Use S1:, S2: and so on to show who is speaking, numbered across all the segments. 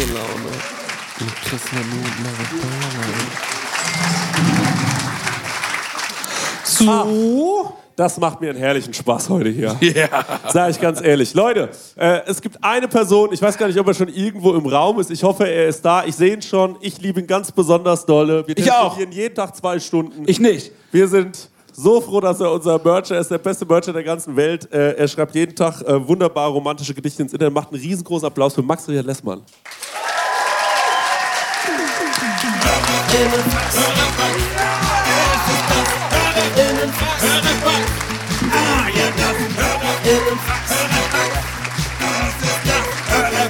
S1: Disco-Laune. Mit Chris Nanu und Maradona.
S2: So. Das macht mir einen herrlichen Spaß heute hier. Ja. Sag ich ganz ehrlich. Leute, äh, es gibt eine Person, ich weiß gar nicht, ob er schon irgendwo im Raum ist. Ich hoffe, er ist da. Ich sehe ihn schon. Ich liebe ihn ganz besonders dolle. Wir
S3: Ich auch.
S2: jeden Tag zwei Stunden.
S3: Ich nicht.
S2: Wir sind so froh, dass er unser Mercher ist, der beste Mercher der ganzen Welt. Äh, er schreibt jeden Tag äh, wunderbar romantische Gedichte ins Internet. Macht einen riesengroßen Applaus für Max Richard Lessmann.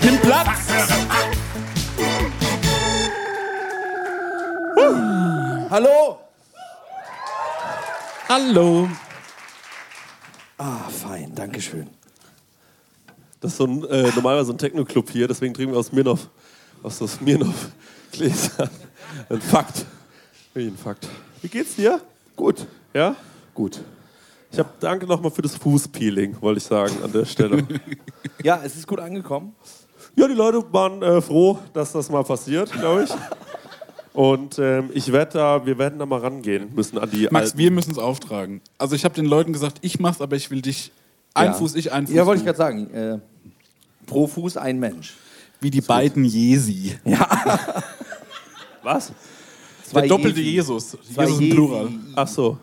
S3: Nimm Platz. Hallo.
S1: Hallo.
S3: Ah, fein, danke schön.
S2: Das ist so ein, äh, normalerweise ein Techno-Club hier, deswegen trinken wir aus Smirnoff, aus so Smirnoff-Gläsern. Ein Fakt. Wie ein Fakt. Wie geht's dir?
S3: Gut,
S2: Ja?
S3: gut.
S2: Ich habe danke nochmal für das Fußpeeling, wollte ich sagen, an der Stelle.
S3: Ja, es ist gut angekommen.
S2: ja, die Leute waren äh, froh, dass das mal passiert, glaube ich. Und ähm, ich werde da, wir werden da mal rangehen müssen an die
S1: Max,
S2: alten.
S1: wir müssen es auftragen. Also ich habe den Leuten gesagt, ich mach's, aber ich will dich ein
S3: ja.
S1: Fuß, ich ein Fuß.
S3: Ja, wollte ich gerade sagen. Äh, pro Fuß ein Mensch.
S1: Wie die beiden Jesi.
S2: Was?
S3: Zwei
S1: Der doppelte
S3: Jesi.
S1: Jesus.
S3: Zwei
S1: Jesus im
S3: Jesi.
S1: Plural.
S2: Ach so.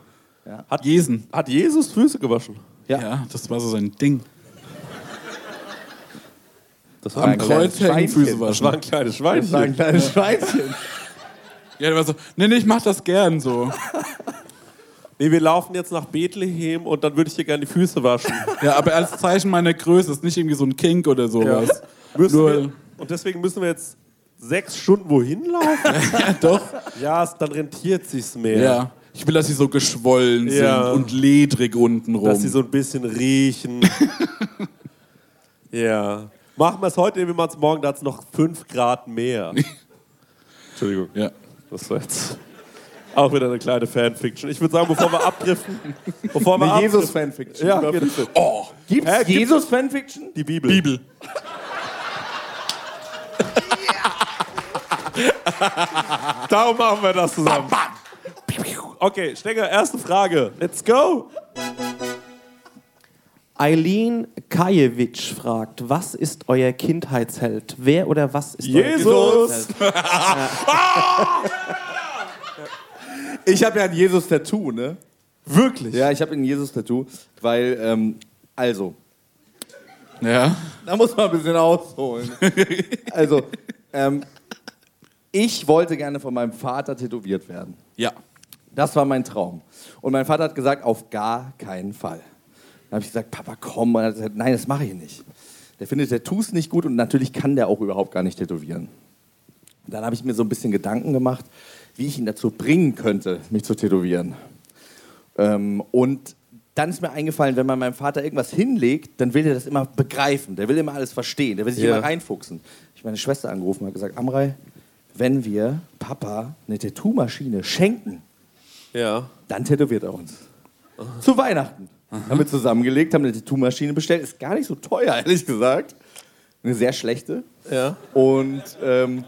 S1: Hat Jesen.
S2: Hat Jesus Füße gewaschen?
S3: Ja.
S1: Ja. das war so sein Ding.
S2: Das
S1: Am
S3: ein kleines
S1: Kreuz hängen
S3: Schweinchen.
S1: Füße
S2: Das war
S1: waschen.
S2: ein kleines
S3: Das war ein
S2: Schweinchen.
S3: kleines Schweinchen.
S1: Ja, der war so, nee, nee, ich mach das gern so.
S2: Nee, wir laufen jetzt nach Bethlehem und dann würde ich dir gerne die Füße waschen.
S1: Ja, aber als Zeichen meiner Größe ist nicht irgendwie so ein Kink oder sowas.
S2: Müssen
S1: Nur,
S2: wir, und deswegen müssen wir jetzt sechs Stunden wohin laufen?
S1: ja, doch.
S2: ja, es, dann rentiert sich's mehr.
S1: Ja. Ich will, dass sie so geschwollen
S2: Ja.
S1: sind und ledrig untenrum.
S2: Dass sie so ein bisschen riechen. ja. Machen wir es heute, wir machen es morgen, da hat es noch fünf Grad mehr. Entschuldigung,
S1: ja.
S2: Das war jetzt auch wieder eine kleine Fanfiction. Ich würde sagen, bevor wir abdriften, bevor wir
S3: Eine
S2: abdriften,
S3: Jesus-Fanfiction.
S2: Ja.
S3: Oh, gibt's
S2: Hä,
S3: Jesus-Fanfiction?
S2: die Bibel.
S1: Bibel.
S2: Darum machen wir das zusammen. Okay, Stenger, erste Frage. Let's go.
S4: Eileen Kajewitsch fragt, was ist euer Kindheitsheld? Wer oder was ist euer
S2: Jesus.
S4: Kindheitsheld?
S3: Ich habe ja ein Jesus-Tattoo, ne?
S2: Wirklich?
S3: Ja, ich habe ein Jesus-Tattoo, weil, ähm, also,
S1: Ja.
S3: da muss man ein bisschen ausholen. also, ähm, ich wollte gerne von meinem Vater tätowiert werden.
S1: Ja.
S3: Das war mein Traum. Und mein Vater hat gesagt, auf gar keinen Fall. Dann habe ich gesagt, Papa, komm. Und er hat gesagt, nein, das mache ich nicht. Der findet Tattoos nicht gut und natürlich kann der auch überhaupt gar nicht tätowieren. Dann habe ich mir so ein bisschen Gedanken gemacht, wie ich ihn dazu bringen könnte, mich zu tätowieren. Ähm, und dann ist mir eingefallen, wenn man meinem Vater irgendwas hinlegt, dann will er das immer begreifen. Der will immer alles verstehen. Der will sich
S2: Ja.
S3: immer reinfuchsen. Ich habe meine Schwester angerufen und gesagt, Amrei, wenn wir Papa eine Tattoo-Maschine schenken,
S2: Ja.
S3: dann tätowiert er uns. Zu Weihnachten. Haben wir zusammengelegt, haben eine Tattoo-Maschine bestellt. Ist gar nicht so teuer, ehrlich gesagt. Eine sehr schlechte.
S2: Ja.
S3: Und ähm,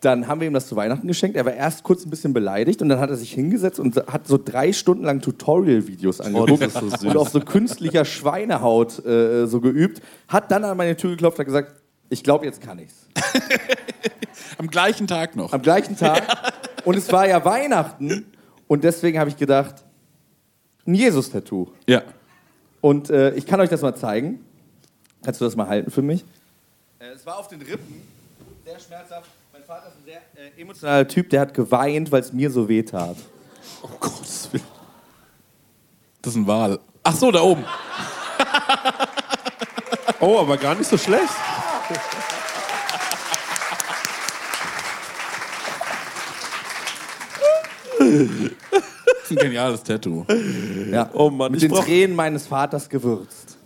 S3: dann haben wir ihm das zu Weihnachten geschenkt. Er war erst kurz ein bisschen beleidigt und dann hat er sich hingesetzt und hat so drei Stunden lang Tutorial-Videos angeguckt
S2: das ist so
S3: und auf so künstlicher Schweinehaut äh, so geübt. Hat dann an meine Tür geklopft und gesagt, ich glaube, jetzt kann ich's.
S1: Am gleichen Tag noch.
S3: Am gleichen Tag. Und es war ja Weihnachten. Und deswegen habe ich gedacht, ein Jesus-Tattoo.
S1: Ja.
S3: Und äh, ich kann euch das mal zeigen. Kannst du das mal halten für mich? Äh, es war auf den Rippen. Sehr schmerzhaft. Mein Vater ist ein sehr äh, emotionaler Typ, der hat geweint, weil es mir so weh tat.
S2: Oh Gottes Willen.
S1: Das ist ein Wal. Ach so, da oben.
S2: Oh, aber gar nicht so schlecht.
S1: Ein geniales Tattoo.
S3: Ja.
S2: Oh Mann,
S3: Mit
S2: ich
S3: den
S2: brauch-
S3: Tränen meines Vaters gewürzt.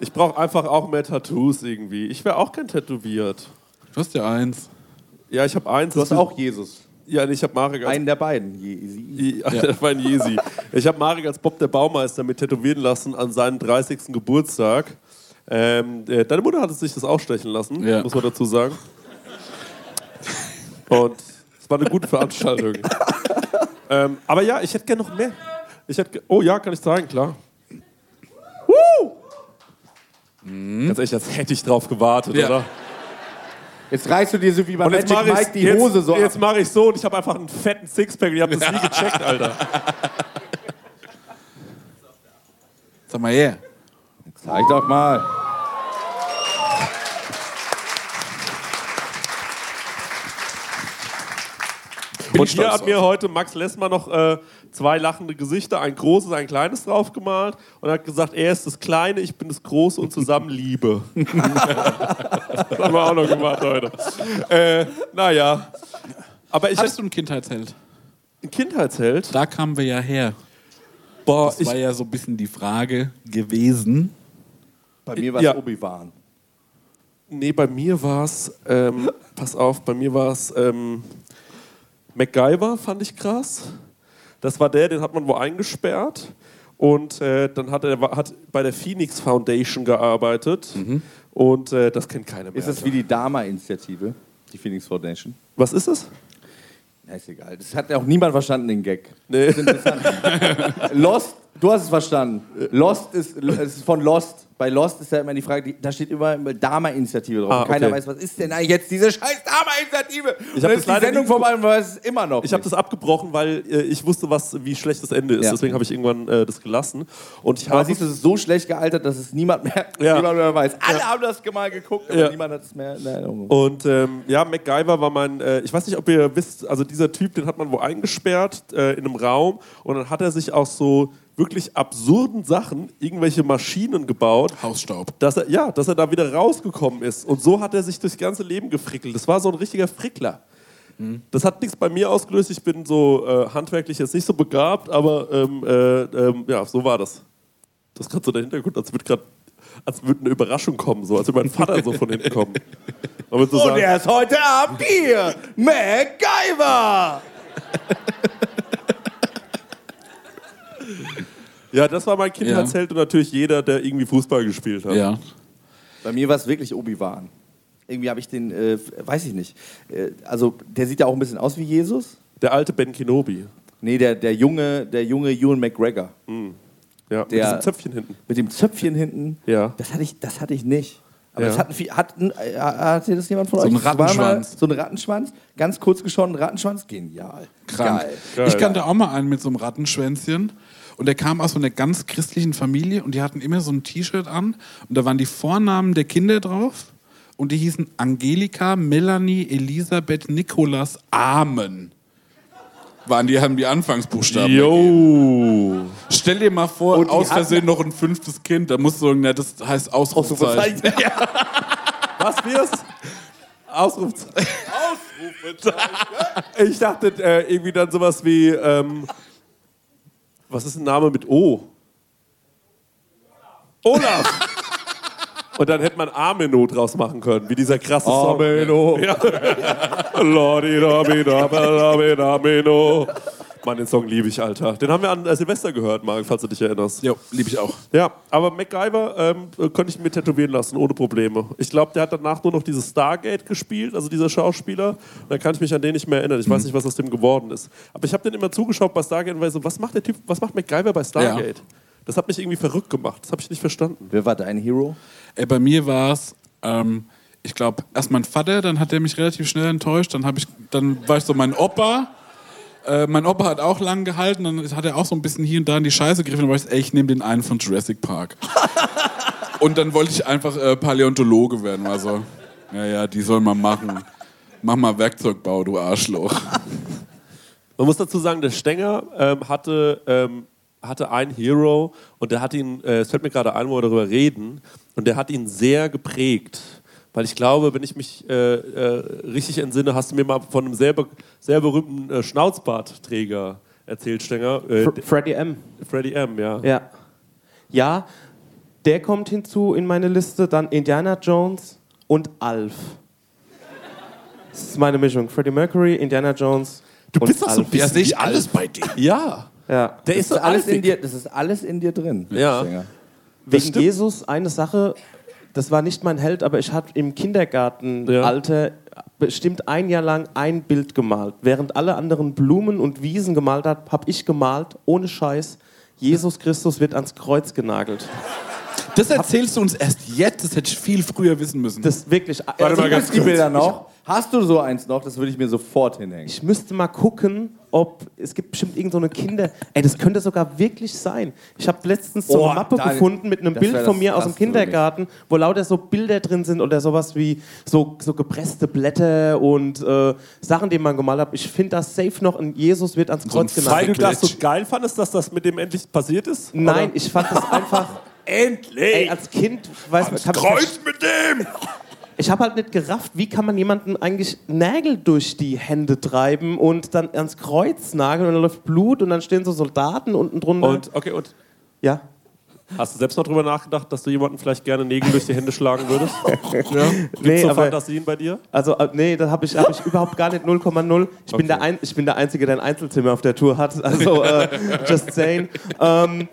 S2: Ich brauche einfach auch mehr Tattoos irgendwie. Ich wäre auch kein tätowiert.
S1: Du hast ja eins.
S2: Ja, ich habe eins.
S3: Du hast auch Jesus.
S2: Ja, nee, ich habe Marek als
S3: Einen der beiden. Je-
S2: Ja. Jesi. Ich habe Marek als Bob der Baumeister mit tätowieren lassen an seinem 30. Geburtstag. Ähm, äh, deine Mutter hat es sich das auch stechen lassen,
S1: Ja.
S2: muss man dazu sagen. Und es war eine gute Veranstaltung. ähm, aber ja, ich hätte gerne noch mehr. Ich hätte, oh ja, kann ich sagen, klar. Woo! Ganz ehrlich, als hätte ich drauf gewartet,
S1: Ja.
S2: oder?
S3: Jetzt reißt du dir so wie bei
S2: Und jetzt
S3: Magic
S2: mache
S3: Mike
S2: ich
S3: die
S2: jetzt,
S3: Hose so
S2: Jetzt
S3: ab.
S2: mache ich so und ich habe einfach einen fetten Sixpack und ihr habt das nie gecheckt, Alter.
S1: Sag mal her.
S3: Zeig doch mal.
S2: Und hier hat mir heute Max Lessmann noch äh, zwei lachende Gesichter, ein großes, ein kleines draufgemalt und hat gesagt, er ist das Kleine, ich bin das Große und zusammen Liebe. das haben wir auch noch gemacht heute. Äh, naja. Aber ich
S1: Hattest
S2: hatte
S1: du einen Kindheitsheld?
S2: ein Kindheitsheld.
S1: Da kamen wir ja her.
S2: Boah,
S1: Das war ja so ein bisschen die Frage gewesen.
S3: Bei mir war
S2: Ja.
S3: es Obi-Wan.
S2: nee, bei mir war es, ähm, pass auf, bei mir war es ähm, MacGyver, fand ich krass. Das war der, den hat man wo eingesperrt. Und äh, dann hat er hat bei der Phoenix Foundation gearbeitet. Und äh, das kennt keiner mehr.
S3: Ist das wie die Dama-Initiative, die Phoenix Foundation?
S2: Was ist das?
S3: Ja, ist egal. Das hat ja auch niemand verstanden, den Gag.
S2: Nee.
S3: Lost, du hast es verstanden. Lost ist, ist von Lost. Bei Lost ist ja immer die Frage, die, da steht immer Dama-Initiative drauf.
S2: Ah,
S3: Und Keiner
S2: okay.
S3: weiß, was ist denn eigentlich jetzt diese scheiß Dama-Initiative? Und
S2: hab
S3: dann
S2: das
S3: ist die Sendung vorbei und weiß es immer noch.
S2: Ich habe das abgebrochen, weil äh, ich wusste, was, wie schlecht das Ende ist.
S3: Ja.
S2: Deswegen habe ich irgendwann äh, das gelassen. Und ich
S3: Aber
S2: habe
S3: siehst du, es ist so schlecht gealtert, dass es niemand mehr,
S2: Ja.
S3: niemand mehr weiß. Alle haben das mal geguckt, aber
S2: Ja.
S3: niemand hat es mehr in Erinnerung.
S2: Und ähm, ja, MacGyver war mein, äh, ich weiß nicht, ob ihr wisst, also dieser Typ, den hat man wo eingesperrt äh, in einem Raum und dann hat er sich aus so wirklich absurden Sachen irgendwelche Maschinen gebaut,
S1: Hausstaub.
S2: dass er, ja, dass er da wieder rausgekommen ist. Und so hat er sich durchs ganze Leben gefrickelt. Das war so ein richtiger Frickler. Das hat nichts bei mir ausgelöst. Ich bin so äh, handwerklich jetzt nicht so begabt, aber ähm, äh, ähm, ja, so war das. Das ist gerade so der Hintergrund, als würde gerade als würde eine Überraschung kommen, so als würde mein Vater so von hinten kommen. Würde so
S3: Und er ist heute Abend hier, MacGyver!
S2: Ja, das war mein Kindheitsheld und natürlich jeder, der irgendwie Fußball gespielt hat.
S1: Ja.
S3: Bei mir war es wirklich Obi-Wan. Irgendwie habe ich den, äh, weiß ich nicht. Äh, also, der sieht ja auch ein bisschen aus wie Jesus.
S2: Der alte Ben Kenobi.
S3: Nee, der, der junge, der junge Ewan McGregor.
S2: Ja, mit
S3: Der-
S2: diesem Zöpfchen hinten.
S3: Mit dem Zöpfchen hinten.
S2: Ja.
S3: Das hatte ich, das hatte ich nicht. Aber
S2: Ja.
S3: das hat, ein Vie- hat, ein- äh, hatte das jemand von
S1: So
S3: euch?
S1: ein
S3: war mal
S1: Rattenschwanz.
S3: So ein Rattenschwanz. Ganz kurz geschoren, Rattenschwanz. Genial.
S1: Krank.
S3: Geil.
S2: Geil.
S1: Ich kannte auch mal einen mit so einem Rattenschwänzchen. Und der kam aus so einer ganz christlichen Familie und die hatten immer so ein T-Shirt an und da waren die Vornamen der Kinder drauf und die hießen Angelika, Melanie, Elisabeth, Nikolas, Amen. Waren die, haben die Anfangsbuchstaben.
S2: Jo.
S1: Stell dir mal vor,
S3: Und
S1: aus Versehen noch ein fünftes Kind. Da musst du sagen, na, das heißt Ausrufezeichen.
S2: Was wir's? Ausrufezeichen. Ich dachte äh, irgendwie dann sowas wie, ähm, was ist ein Name mit O? Olaf. Und dann hätte man Ameno draus machen können, wie dieser krasse Song.
S3: Ameno.
S2: Ja. Mann, den Song liebe ich, Alter. Den haben wir an äh, Silvester gehört, Marc, falls du dich erinnerst.
S1: Jo, liebe ich auch.
S2: Ja, aber MacGyver ähm, äh, könnte ich mir tätowieren lassen, ohne Probleme. Ich glaube, der hat danach nur noch dieses Stargate gespielt, also dieser Schauspieler. Und dann kann ich mich an den nicht mehr erinnern. Ich weiß nicht, was aus dem geworden ist. Aber ich habe den immer zugeschaut bei Stargate und war so, was macht der Typ, was macht MacGyver bei Stargate? Das hat mich irgendwie verrückt gemacht. Das habe ich nicht verstanden.
S3: Wer war dein Hero?
S1: Ey, bei mir war es, ähm, ich glaube, erst mein Vater, dann hat er mich relativ schnell enttäuscht. Dann, hab ich, dann war ich so mein Opa. Äh, mein Opa hat auch lang gehalten, dann hat er auch so ein bisschen hier und da in die Scheiße gegriffen. Dann war ich ey, ich nehme den einen von Jurassic Park. und dann wollte ich einfach äh, Paläontologe werden. Also, ja, ja, die sollen mal machen. Mach mal Werkzeugbau, du Arschloch.
S2: Man muss dazu sagen, der Stenger ähm, hatte, ähm, hatte einen Hero und der hat ihn, äh, es fällt mir gerade ein, wo wir darüber reden, und der hat ihn sehr geprägt. Weil ich glaube, wenn ich mich äh, äh, richtig entsinne, hast du mir mal von einem sehr, be sehr berühmten äh, Schnauzbartträger erzählt, Stenger. Äh,
S4: Fr Freddy M.
S2: Freddie M., ja.
S4: Ja. Ja, der kommt hinzu in meine Liste, dann Indiana Jones und Alf. Das ist meine Mischung. Freddie Mercury, Indiana Jones
S2: Du
S4: und
S2: bist doch so ein bisschen wie
S1: alles bei dir.
S2: Ja.
S4: Ja.
S2: Der
S3: Das
S2: ist so
S3: ist alles in dir, das ist alles in dir drin.
S2: Ja.
S4: Wegen. Jesus eine Sache, das war nicht mein Held, aber ich hatte im Kindergartenalter bestimmt ein Jahr lang ein Bild gemalt. Während alle anderen Blumen und Wiesen gemalt hat, habe ich gemalt, ohne Scheiß, Jesus Christus wird ans Kreuz genagelt.
S1: Das erzählst du uns erst jetzt, das hätte ich viel früher wissen müssen.
S4: Das wirklich.
S3: Warte mal
S4: also,
S3: ganz die Bilder noch. Hast du so eins noch? Das würde ich mir sofort hinhängen.
S4: Ich müsste mal gucken, ob es gibt bestimmt irgendeine so Kinder. Ey, das könnte sogar wirklich sein. Ich habe letztens so
S3: Oh,
S4: eine Mappe
S3: da-
S4: gefunden mit einem Bild von mir aus dem. Kindergarten, wo lauter so Bilder drin sind oder sowas wie so, so gepresste Blätter und äh, Sachen, die man gemalt hat. Ich finde das safe noch ein Jesus wird ans
S1: So ein
S4: Kreuz
S2: Weil du
S4: genagelt.
S2: das so geil fandest, dass das mit dem endlich passiert ist?
S4: Nein,
S2: Oder?
S4: ich fand das einfach.
S2: Endlich!
S4: Ey, als Kind, weiß man, kann,
S2: Kreuz mit dem!
S4: Ich habe halt nicht gerafft, wie kann man jemanden eigentlich Nägel durch die Hände treiben und dann ans Kreuz nageln und dann läuft Blut und dann stehen so Soldaten unten drunter.
S2: Und, okay, und
S4: ja.
S2: hast du selbst noch drüber nachgedacht, dass du jemanden vielleicht gerne Nägel durch die Hände schlagen würdest? ja? Gibt's
S4: Nee,
S2: so
S4: aber-
S2: Fantasien bei dir?
S4: Also, äh, nee, das habe ich, hab ich überhaupt gar nicht 0,0. Ich, bin der ein, ich bin der Einzige, der ein Einzelzimmer auf der Tour hat. Also, äh, just saying. Ähm,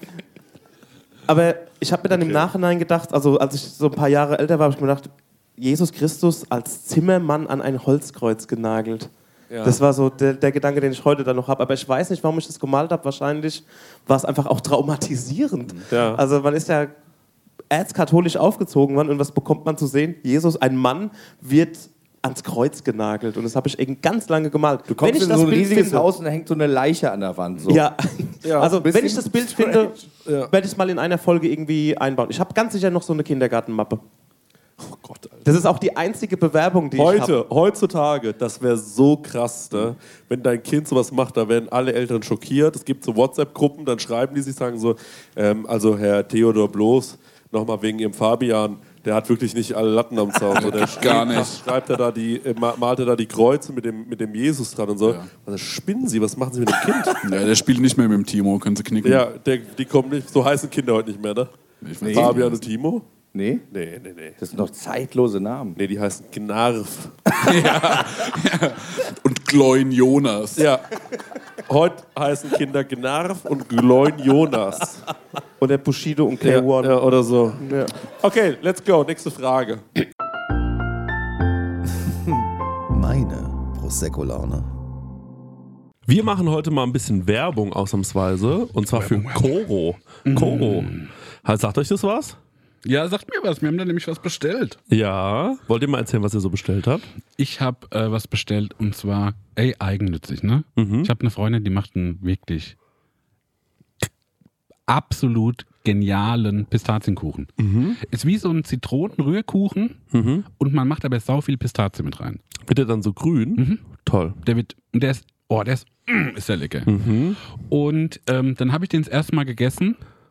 S4: aber ich habe mir dann im Nachhinein gedacht, also als ich so ein paar Jahre älter war, habe ich mir gedacht, Jesus Christus als Zimmermann an ein Holzkreuz genagelt.
S2: Ja.
S4: Das war so der, der Gedanke, den ich heute dann noch habe. Aber ich weiß nicht, warum ich das gemalt habe. Wahrscheinlich war es einfach auch traumatisierend.
S2: Ja.
S4: Also man ist ja erzkatholisch aufgezogen worden und was bekommt man zu sehen? Jesus, ein Mann, wird ans Kreuz genagelt und das habe ich eben ganz lange gemalt.
S3: Du kommst
S4: wenn ich
S3: in so ein
S4: Bild
S3: riesiges
S4: finde,
S3: Haus und da hängt so eine Leiche an der Wand. So.
S4: Ja,
S2: Ja,
S4: also wenn ich das Bild finde,
S2: Ja.
S4: werde ich es mal in einer Folge irgendwie einbauen. Ich habe ganz sicher noch so eine Kindergartenmappe.
S2: Oh Gott, Alter.
S4: Das ist auch die einzige Bewerbung, die ich habe.
S2: Heute, heutzutage, das wäre so krass, ne? wenn dein Kind sowas macht, da werden alle Eltern schockiert. Es gibt so WhatsApp-Gruppen, dann schreiben die sich, sagen so, ähm, also Herr Theodor Bloß, nochmal wegen Ihrem Fabian, der hat wirklich nicht alle Latten am Zaun. So, der
S1: Gar
S2: schreibt-
S1: nicht.
S2: Schreibt er da die, äh, ma- malt er da die Kreuze mit dem, mit dem Jesus dran und so.
S1: Ja.
S2: Also spinnen Sie, was machen Sie mit dem Kind?
S1: ja, der spielt nicht mehr mit dem Timo, können sie knicken.
S2: ja, der, die kommen nicht, so heißen Kinder heute nicht mehr, ne?
S1: Ich
S2: Fabian und Timo?
S3: Nee?
S2: Nee, nee, nee.
S3: Das sind doch zeitlose Namen.
S2: Nee, die heißen Gnarf.
S1: Und Gloin Jonas.
S2: Ja. Heute heißen Kinder Gnarf und Gloin Jonas.
S4: Oder Bushido und
S2: Ja,
S4: K1.
S2: ja, oder so.
S4: Ja.
S2: Okay, let's go. Nächste Frage.
S5: Meine Prosecco-Laune.
S6: Wir machen heute mal ein bisschen Werbung ausnahmsweise und zwar für Koro. Koro. Halt, Sagt euch das was?
S1: Ja, sagt mir was, wir haben da nämlich was bestellt.
S6: Ja. Wollt ihr mal erzählen, was ihr so bestellt habt?
S1: Ich habe äh, was bestellt und zwar, ey, eigennützig, ne?
S6: Mhm.
S1: Ich habe eine Freundin, die macht einen wirklich absolut genialen Pistazienkuchen.
S6: Mhm.
S1: Ist wie so ein Zitronenrührkuchen und man macht aber sau viel Pistazie mit rein.
S6: Wird der dann so grün? Toll.
S1: Der wird, und der ist, oh, der ist, mm, ist der lecker.
S6: Mhm.
S1: Und ähm, dann habe ich den das erste Mal gegessen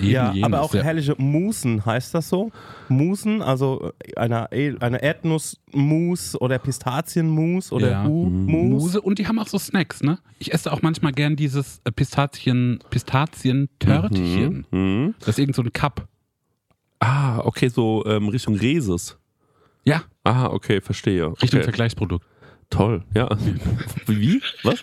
S1: Eben
S7: Ja,
S1: jenes,
S7: aber auch
S1: ja.
S7: herrliche Musen, heißt das so? Musen, also äh, eine, eine Erdnussmus oder Pistazienmus oder
S1: Ja.
S7: Hu-Mus.
S1: Muse und die haben auch so Snacks, ne? Ich esse auch manchmal gern dieses äh, Pistazien, Pistazien-Törtchen.
S6: Mhm.
S1: Das ist irgend so ein Cup.
S6: Ah, okay, so ähm, Richtung Reses.
S1: Ja,
S6: Ah, okay, verstehe.
S1: Richtung
S6: okay.
S1: Vergleichsprodukt.
S6: Toll, ja. Wie? Was?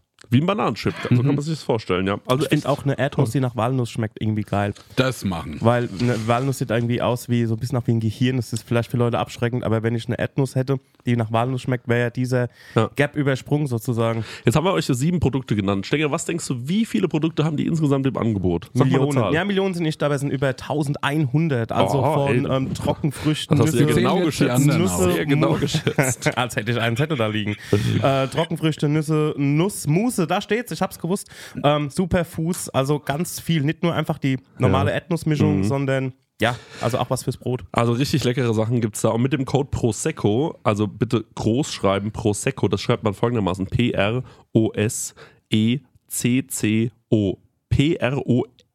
S2: Wie ein Bananenchip. So kann man sich das vorstellen, ja. Also
S4: Ich finde auch eine Erdnuss, die nach Walnuss schmeckt, irgendwie geil.
S1: Das machen.
S4: Weil eine Walnuss sieht irgendwie aus wie so ein bisschen nach wie ein Gehirn. Das ist vielleicht für Leute abschreckend, aber wenn ich eine Erdnuss hätte, die nach Walnuss schmeckt, wäre ja dieser
S2: Ja.
S4: Gap übersprungen sozusagen.
S2: Jetzt haben wir euch so sieben Produkte genannt. Stenger, was denkst du, wie viele Produkte haben die insgesamt im Angebot? Sag
S4: Millionen. Ja, Millionen sind nicht, aber es sind über 1100. Also
S2: Oh,
S4: von ähm, Trockenfrüchten,
S2: Das hast du ja
S4: Nüsse,
S2: genau geschätzt.
S4: Nüsse,
S2: genau
S4: Mu-
S2: geschätzt.
S4: Als hätte ich einen Zettel da liegen. äh, Trockenfrüchte, Nüsse, Nuss, Muße, da steht's, ich hab's gewusst. Ähm, Superfuß, also ganz viel. Nicht nur einfach die normale
S2: Ja.
S4: Erdnussmischung,
S2: Mhm.
S4: sondern ja, also auch was fürs Brot.
S2: Also richtig leckere Sachen gibt es da. Und mit dem Code Prosecco, also bitte groß schreiben, Prosecco, das schreibt man folgendermaßen: E P-R-O-S-E-C-C-O.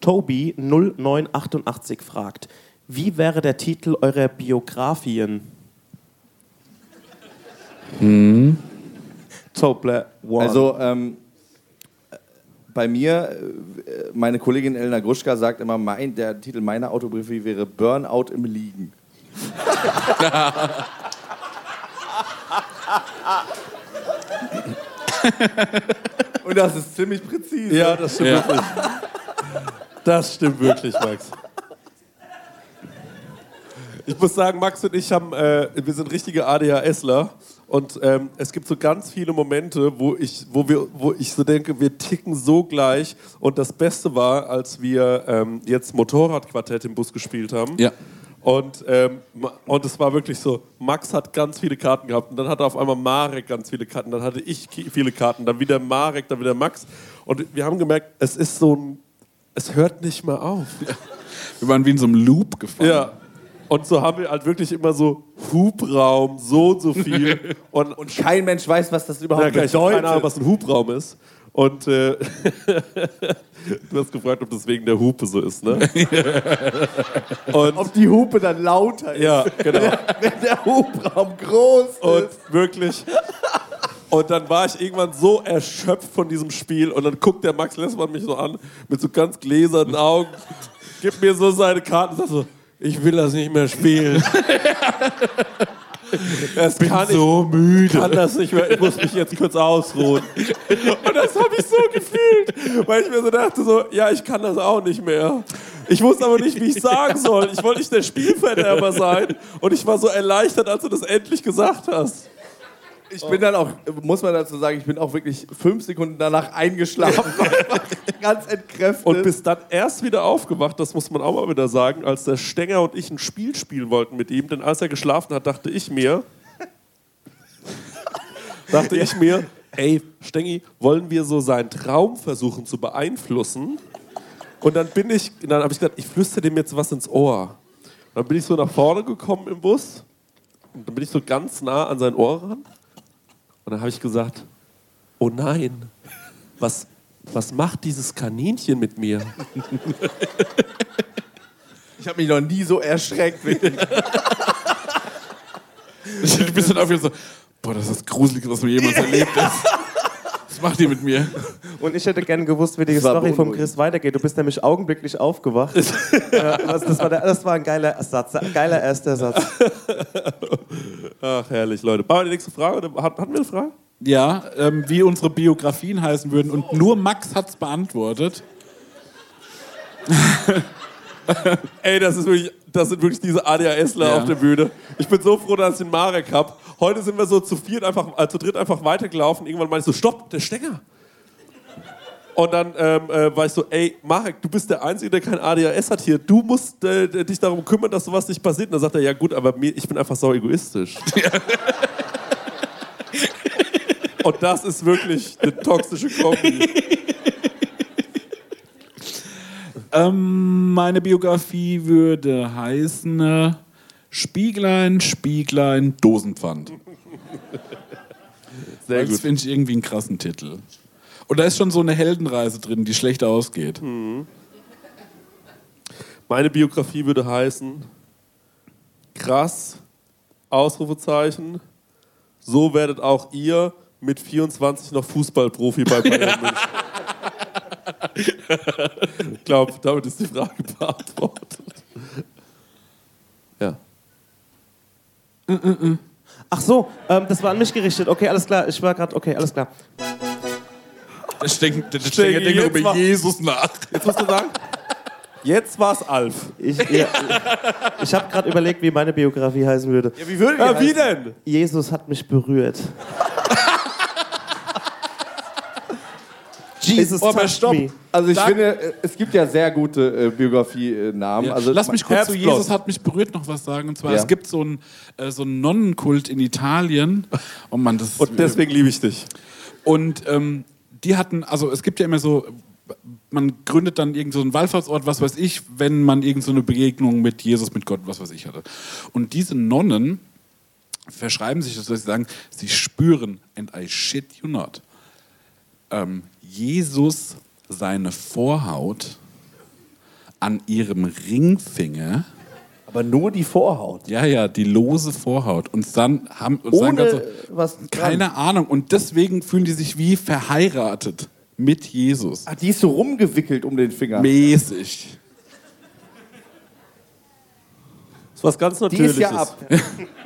S8: Tobi 0988 fragt, wie wäre der Titel eurer Biografien? Tobler One.
S3: Also ähm, äh, bei mir, äh, meine Kollegin Elena Gruschka sagt immer, mein, der Titel meiner Autobiografie wäre Burnout im Liegen. Und das ist ziemlich präzise.
S9: Ja, das stimmt wirklich. Das stimmt wirklich, Max. Ich muss sagen, Max und ich haben, äh, wir sind richtige ADHSler und ähm, es gibt so ganz viele Momente, wo ich, wo wir, wo ich so denke, wir ticken so gleich. Und das Beste war, als wir ähm, jetzt Motorradquartett im Bus gespielt haben.
S10: Ja.
S9: Und, ähm, und es war wirklich so, Max hat ganz viele Karten gehabt und dann hatte auf einmal Marek ganz viele Karten, dann hatte ich viele Karten, dann wieder Marek, dann wieder Max. Und wir haben gemerkt, es ist so ein, es hört nicht mehr auf.
S10: Wir waren wie in so einem Loop gefahren.
S9: Ja. Und so haben wir halt wirklich immer so Hubraum, so und so viel. Und,
S3: Und kein Mensch weiß, was das überhaupt
S9: ja, klar, ich habe
S3: bedeutet.
S9: keine Ahnung, was ein Hubraum ist. Und äh, du hast gefragt, ob das wegen der Hupe so ist, ne? Und
S3: Ob die Hupe dann lauter ist,
S9: ja, genau.
S3: wenn der Hubraum groß ist.
S9: Und wirklich. Und dann war ich irgendwann so erschöpft von diesem Spiel und dann guckt der Max Lessmann mich so an mit so ganz gläsernen Augen, gibt mir so seine Karten und sagt so, ich will das nicht mehr spielen. Das
S10: bin
S9: kann
S10: so
S9: ich,
S10: müde.
S9: kann das nicht mehr, ich muss mich jetzt kurz ausruhen. Und das habe ich so gefühlt, weil ich mir so dachte, so, ja, ich kann das auch nicht mehr. Ich wusste aber nicht, wie ich sagen soll. Ich wollte nicht der Spielverderber sein und ich war so erleichtert, als du das endlich gesagt hast.
S3: Ich bin dann auch, muss man dazu sagen, ich bin auch wirklich fünf Sekunden danach eingeschlafen. Ganz entkräftet.
S2: Und bis dann erst wieder aufgewacht, das muss man auch mal wieder sagen, als der Stenger und ich ein Spiel spielen wollten mit ihm. Denn als er geschlafen hat, dachte ich mir, dachte ich mir, ey, Stengi, wollen wir so seinen Traum versuchen zu beeinflussen? Und dann bin ich, dann habe ich gesagt, ich flüstere dem jetzt was ins Ohr. Dann bin ich so nach vorne gekommen im Bus und dann bin ich so ganz nah an sein Ohr ran. Und dann habe ich gesagt, oh nein, was, was macht dieses Kaninchen mit mir?
S3: ich habe mich noch nie so erschreckt.
S1: Du bist dann auch wieder so, boah, das ist das Gruseligste, was mir jemals erlebt ist. Was macht ihr mit mir?
S4: Und ich hätte gerne gewusst, wie die Story vom. Chris weitergeht. Du bist nämlich augenblicklich aufgewacht. das, das, war der, das war ein geiler Satz, ein geiler erster Satz.
S2: Ach, herrlich, Leute. Machen wir die nächste Frage? Oder hat- hatten wir eine Frage?
S1: Ja, ähm, wie unsere Biografien heißen würden und nur Max hat's beantwortet.
S2: Ey, das, ist wirklich, das sind wirklich diese ADHSler
S1: Ja.
S2: auf der Bühne. Ich bin so froh, dass ich den Marek hab. Heute sind wir so zu viert einfach, äh, zu dritt einfach weitergelaufen. Irgendwann meinte ich so, stopp, der Stecker. Und dann ähm, äh, war ich so, ey, Marek, du bist der Einzige, der kein ADHS hat hier. Du musst äh, dich darum kümmern, dass sowas nicht passiert. Und dann sagt er, ja gut, aber mir, ich bin einfach so egoistisch. Und das ist wirklich eine toxische Kombi.
S1: Ähm, meine Biografie würde heißen äh, Spieglein, Spieglein, Dosenpfand.
S2: Sehr
S1: Das
S2: gut.
S1: finde ich irgendwie einen krassen Titel. Und da ist schon so eine Heldenreise drin, die schlecht ausgeht.
S2: Meine Biografie würde heißen: Krass, Ausrufezeichen. So werdet auch ihr mit 24 noch Fußballprofi bei Bayern München. ich glaube, damit ist die Frage beantwortet. Ja.
S4: Ach so, ähm, das war an mich gerichtet. Okay, alles klar. Ich war gerade, okay, alles klar.
S1: Stenger
S2: Stenger
S1: denkt
S2: jetzt
S1: über Jesus nach.
S2: Jetzt musst du sagen, jetzt war's Alf.
S4: Ich, ja, ich habe gerade überlegt, wie meine Biografie heißen würde.
S3: Ja, wie würde die
S2: Ja, wie
S3: heißen?
S2: denn?
S4: Jesus hat mich berührt. Jesus
S3: Oh, aber stopp.
S4: me.
S3: Also ich
S1: Sag-
S3: finde, äh, es gibt ja sehr gute äh, Biografie-Namen.
S1: Ja,
S3: also
S1: Lass mich kurz zu. Jesus hat mich berührt noch was sagen. Und zwar,
S3: Ja.
S1: es gibt so einen äh, so einen Nonnenkult in Italien. Oh Mann, das
S2: Und deswegen liebe ich dich.
S1: Und ähm, die hatten, also es gibt ja immer so, man gründet dann irgend so einen Wallfahrtsort, was weiß ich, wenn man irgend so eine Begegnung mit Jesus, mit Gott, was weiß ich hatte. Und diese Nonnen verschreiben sich das, dass sie sagen, sie spüren, and I shit you not, ähm, Jesus seine Vorhaut an ihrem Ringfinger,
S3: aber nur die Vorhaut.
S1: ja, ja, die lose Vorhaut. Und dann haben, und sagen dann so,
S3: Ohne was dran.
S1: keine Ahnung. Und deswegen fühlen die sich wie verheiratet mit Jesus.
S3: Ah, die ist so rumgewickelt um den Finger.
S1: Mäßig.
S2: Das ist was ganz
S3: Die
S2: Natürliches.
S3: ist ja ab.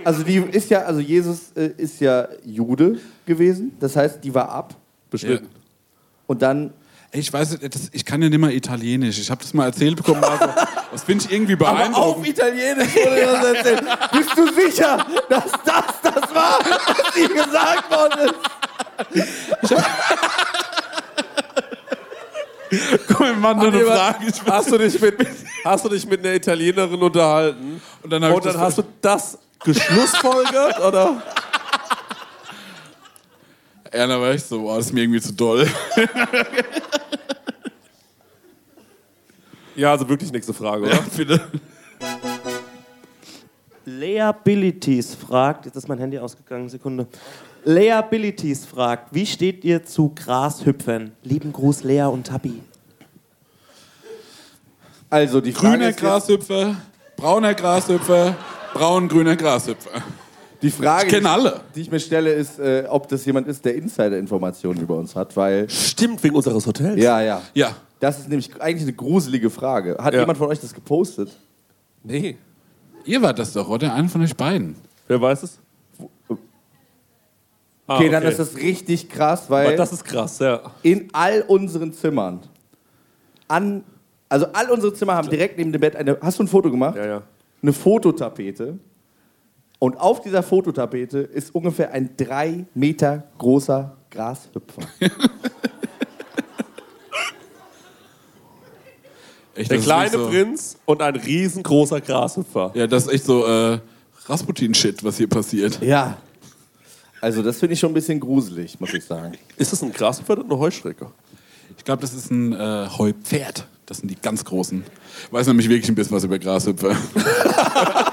S3: Also die ist ja, also Jesus äh, ist ja Jude gewesen. Das heißt, die war ab.
S2: Beschnitten.
S3: Und dann.
S1: Ich weiß, nicht, das, ich kann ja nicht mal Italienisch. Ich habe das mal erzählt bekommen. Also, das finde ich irgendwie
S3: Aber auf
S1: beeindruckend.
S3: Italienisch wurde das erzählt. Bist du sicher, dass das das war, was dir gesagt worden ist?
S1: Mal, Mann, nur eine Frage.
S2: Hast du, dich mit, hast du dich mit einer Italienerin unterhalten?
S1: Und dann,
S2: Und dann hast du das geschlussfolgert, oder?
S1: Ja, da war ich so, boah, das ist mir irgendwie zu doll.
S2: Ja, also wirklich nächste Frage, oder?
S1: Ja, bitte.
S4: Leabilities fragt, jetzt ist mein Handy ausgegangen, Sekunde. Leabilities fragt, wie steht ihr zu Grashüpfern? Lieben Gruß, Lea und Tabi.
S3: Also die Frage
S1: Grüner Grashüpfer, brauner Grashüpfer, braun-grüner Grashüpfer.
S3: Die Frage,
S1: Ich alle.
S3: die ich mir stelle, ist, äh, ob das jemand ist, der Insider-Informationen über uns hat, weil
S2: Stimmt, wegen unseres Hotels.
S3: ja, ja.
S1: Ja.
S3: Das ist nämlich eigentlich eine gruselige Frage. Hat
S2: Ja.
S3: jemand von euch das gepostet?
S2: Nee.
S1: Ihr wart das doch, oder? Einer von euch beiden.
S2: Wer weiß es? Ah,
S3: Okay, dann ist das richtig krass,
S2: Aber
S3: weil
S2: das ist krass, ja.
S3: in all unseren Zimmern, an, also all unsere Zimmer haben direkt neben dem Bett eine, hast du ein Foto gemacht?
S2: Ja, ja.
S3: Eine Fototapete. Und auf dieser Fototapete ist ungefähr ein drei Meter großer Grashüpfer.
S1: Echt,
S2: Der kleine
S1: so,
S2: Prinz und ein riesengroßer Grashüpfer.
S1: Ja, das ist echt so äh, Rasputin-Shit, was hier passiert.
S3: Ja. Also das finde ich schon ein bisschen gruselig, muss ich sagen.
S2: Ist das ein Grashüpfer oder eine Heuschrecke?
S1: Ich glaube, das ist ein äh, Heupferd. Das sind die ganz großen. Weiß nämlich wirklich ein bisschen was über Grashüpfer.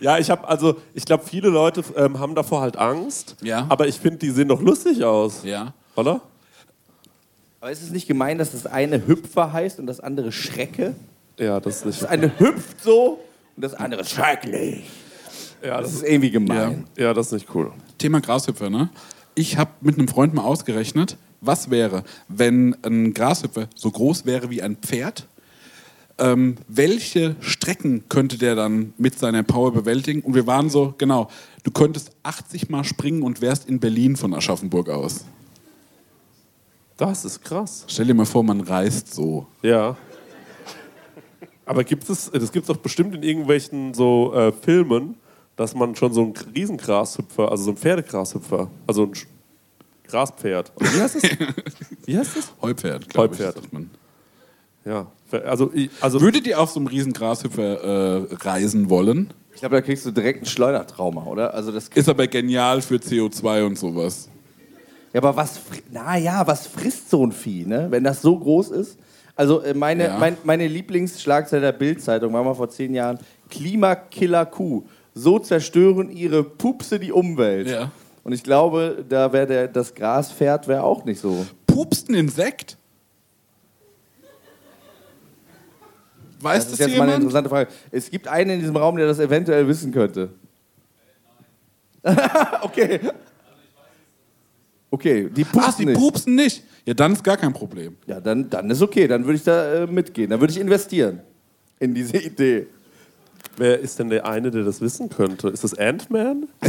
S2: Ja, ich habe also, ich glaube, viele Leute ähm, haben davor halt Angst.
S1: Ja.
S2: Aber ich finde, die sehen doch lustig aus.
S1: Ja.
S2: Oder?
S3: Aber ist es nicht gemein, dass das eine Hüpfer heißt und das andere Schrecke?
S2: Ja, das ist nicht.
S3: Das eine hüpft so und das andere ist schrecklich.
S2: Ja,
S3: Das ist irgendwie gemein.
S2: ja, das ist nicht cool.
S1: Thema Grashüpfer, ne? Ich habe mit einem Freund mal ausgerechnet, was wäre, wenn ein Grashüpfer so groß wäre wie ein Pferd. Ähm, welche Strecken könnte der dann mit seiner Power bewältigen? Und wir waren so, genau, du könntest 80 Mal springen und wärst in Berlin von Aschaffenburg aus.
S2: Das ist krass.
S1: Stell dir mal vor, man reist so.
S2: Ja. Aber gibt es, das gibt es doch bestimmt in irgendwelchen so äh, Filmen, dass man schon so einen Riesengrashüpfer, also so ein Pferdegrashüpfer, also ein Graspferd. Wie heißt das? Wie heißt das?
S1: Heupferd, glaube ich.
S2: Heupferd.
S1: sagt man.
S2: Ja. Also, also
S1: Würdet ihr auf so einem riesen Grashüpfer äh, reisen wollen?
S3: Ich glaube, da kriegst du direkt ein Schleudertrauma, oder? Also das
S1: Ist aber genial für CO2 und sowas.
S3: Ja, aber was, fri- na ja, was frisst so ein Vieh, ne? Wenn das so groß ist? Also äh, meine,
S1: Ja.
S3: mein, meine Lieblingsschlagzeile der Bild-Zeitung war mal vor zehn Jahren: Klimakiller Kuh. So zerstören ihre Pupse die Umwelt.
S1: Ja.
S3: Und ich glaube, da wäre der das Graspferd wäre auch nicht so.
S1: Pupst ein Insekt? Weiß
S3: Das
S1: das,
S3: ist jetzt mal eine
S1: jemand?
S3: interessante Frage. Es gibt einen in diesem Raum, der das eventuell wissen könnte. okay. Okay, die
S1: Ach,
S3: pupsen
S1: die
S3: nicht.
S1: pupsen nicht. Ja, dann ist gar kein Problem.
S3: Ja, dann, dann ist okay, dann würde ich da äh, mitgehen. Dann würde ich investieren in diese Idee.
S2: wer ist denn der eine, der das wissen könnte? Ist das Ant-Man?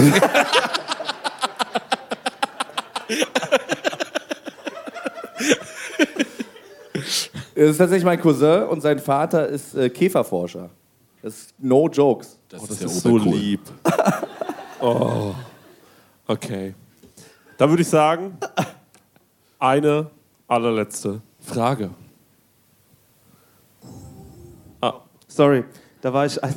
S3: Das ist tatsächlich mein Cousin und sein Vater ist äh, Käferforscher. Das ist no jokes.
S1: Das,
S2: Das
S1: ja
S2: ist so lieb. Oh. Okay. Dann würde ich sagen, eine allerletzte Frage. Ah,
S4: Sorry, da war ich.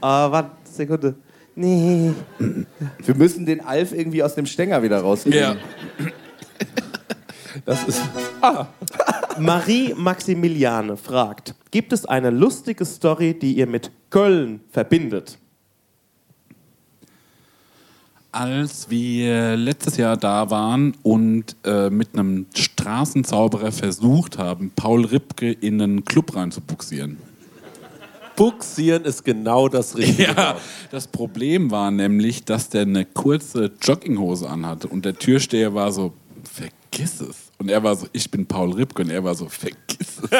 S4: Ah, warte, Sekunde. Nee.
S3: Wir müssen den Alf irgendwie aus dem Stänger wieder rauskriegen.
S1: Ja.
S2: das ist.
S4: Marie Maximiliane fragt: Gibt es eine lustige Story, die ihr mit Köln verbindet?
S1: Als wir letztes Jahr da waren und äh, mit einem Straßenzauberer versucht haben, Paul Ripke in einen Club reinzubuxieren.
S2: Buxieren ist genau das Richtige.
S1: Ja, das Problem war nämlich, dass der eine kurze Jogginghose anhatte und der Türsteher war so, vergiss es. Und er war so, ich bin Paul Ripke und er war so, vergiss es.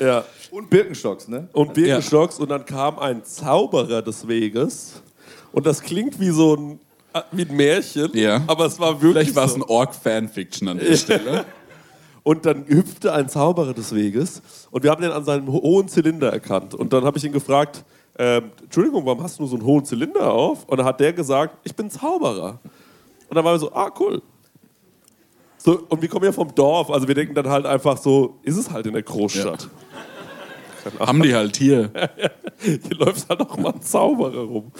S2: Ja.
S3: Und Birkenstocks, ne?
S2: Und Birkenstocks und dann kam ein Zauberer des Weges. Und das klingt wie so ein, äh, wie ein Märchen,
S1: Ja.
S2: aber es war wirklich
S1: Vielleicht war es
S2: so.
S1: ein Org-Fanfiction an der Stelle.
S2: Und dann hüpfte ein Zauberer des Weges und wir haben den an seinem ho- hohen Zylinder erkannt. Und dann habe ich ihn gefragt, ähm, Entschuldigung, warum hast du nur so einen hohen Zylinder auf? Und dann hat der gesagt, ich bin Zauberer. Und dann waren wir so, ah, cool. So, und wir kommen ja vom Dorf, also wir denken dann halt einfach so, ist es halt in der Großstadt.
S1: Haben die halt hier.
S2: Hier läuft halt auch mal ein Zauberer rum.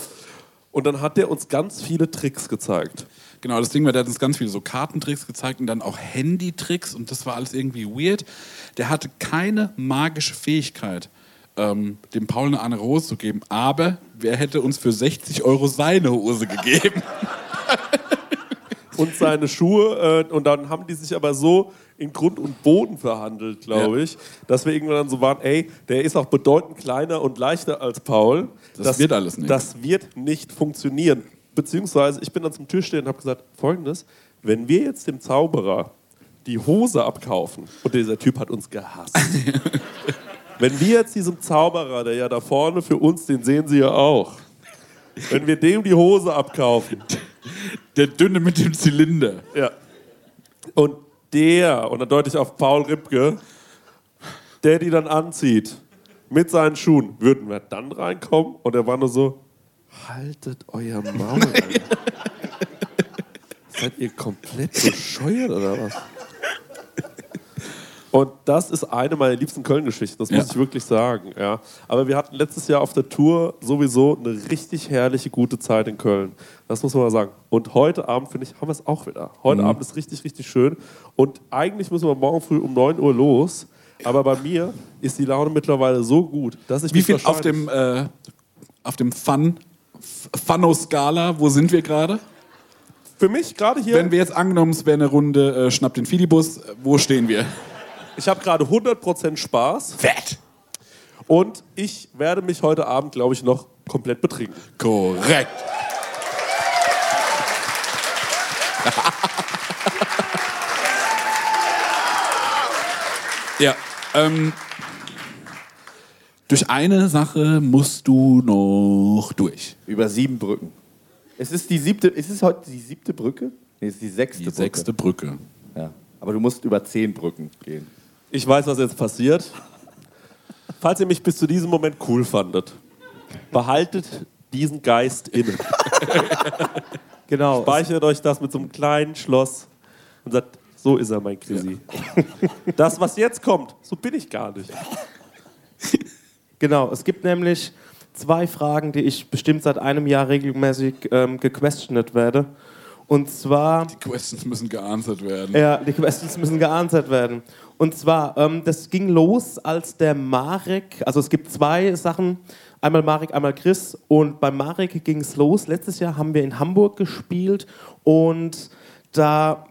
S2: Und dann hat der uns ganz viele Tricks gezeigt.
S1: Genau, das Ding war, der hat uns ganz viele so Kartentricks gezeigt und dann auch Handytricks und das war alles irgendwie weird. Der hatte keine magische Fähigkeit, ähm, dem Paul eine andere Hose zu geben, aber wer hätte uns für 60 Euro seine Hose gegeben?
S2: und seine Schuhe. Äh, und dann haben die sich aber so in Grund und Boden verhandelt, glaube
S1: Ja.
S2: ich, dass wir irgendwann dann so waren, ey, der ist auch bedeutend kleiner und leichter als Paul.
S1: Das wird alles nicht.
S2: Das wird nicht funktionieren. Beziehungsweise, ich bin dann zum Türsteher und habe gesagt, folgendes, wenn wir jetzt dem Zauberer die Hose abkaufen, und dieser Typ hat uns gehasst, wenn wir jetzt diesem Zauberer, der ja da vorne für uns, den sehen Sie ja auch, wenn wir dem die Hose abkaufen,
S1: Der Dünne mit dem Zylinder.
S2: ja. Und der, und dann deute ich auf Paul Ripke, der die dann anzieht mit seinen Schuhen, würden wir dann reinkommen? Und er war nur so, haltet euer Maul. Seid ihr komplett bescheuert oder was? Und das ist eine meiner liebsten Köln-Geschichten, das muss
S1: Ja.
S2: ich wirklich sagen. Ja. Aber wir hatten letztes Jahr auf der Tour sowieso eine richtig herrliche, gute Zeit in Köln. Das muss man mal sagen. Und heute Abend, finde ich, haben wir es auch wieder. Heute Abend ist richtig, richtig schön. Und eigentlich müssen wir morgen früh um 9 Uhr los. Aber bei mir ist die Laune mittlerweile so gut, dass ich
S1: Wie
S2: mich
S1: viel auf dem, äh, auf dem Fun, Funno-Skala, wo sind wir gerade?
S2: Für mich gerade hier,
S1: Wenn wir jetzt angenommen, es wäre eine Runde äh, Schnapp den Fidibus, äh, wo stehen wir?
S2: Ich habe gerade 100% Spaß.
S1: Fett!
S2: Und ich werde mich heute Abend, glaube ich, noch komplett betrinken.
S1: Korrekt. ja, ähm, durch eine Sache musst du noch durch.
S3: Über sieben Brücken. Es ist die siebte, ist es heute die siebte Brücke? Nee, es ist die sechste
S1: Die
S3: Brücke.
S1: sechste Brücke.
S3: Ja. Aber du musst über zehn Brücken gehen.
S2: Ich weiß, was jetzt passiert. Falls ihr mich bis zu diesem Moment cool fandet, behaltet diesen Geist inne.
S4: Genau.
S2: Speichert euch das mit so einem kleinen Schloss und sagt, so ist er, mein Chrissy. Das, was jetzt kommt, so bin ich gar nicht.
S4: Genau, es gibt nämlich zwei Fragen, die ich bestimmt seit einem Jahr regelmäßig ähm, gequestioned werde. Und zwar,
S1: Die Questions müssen geanswert werden.
S4: ja, die Questions müssen geanswert werden. Und zwar, ähm, das ging los, als der Marek, also es gibt zwei Sachen, einmal Marek, einmal Chris. Und bei Marek ging es los. Letztes Jahr haben wir in Hamburg gespielt und da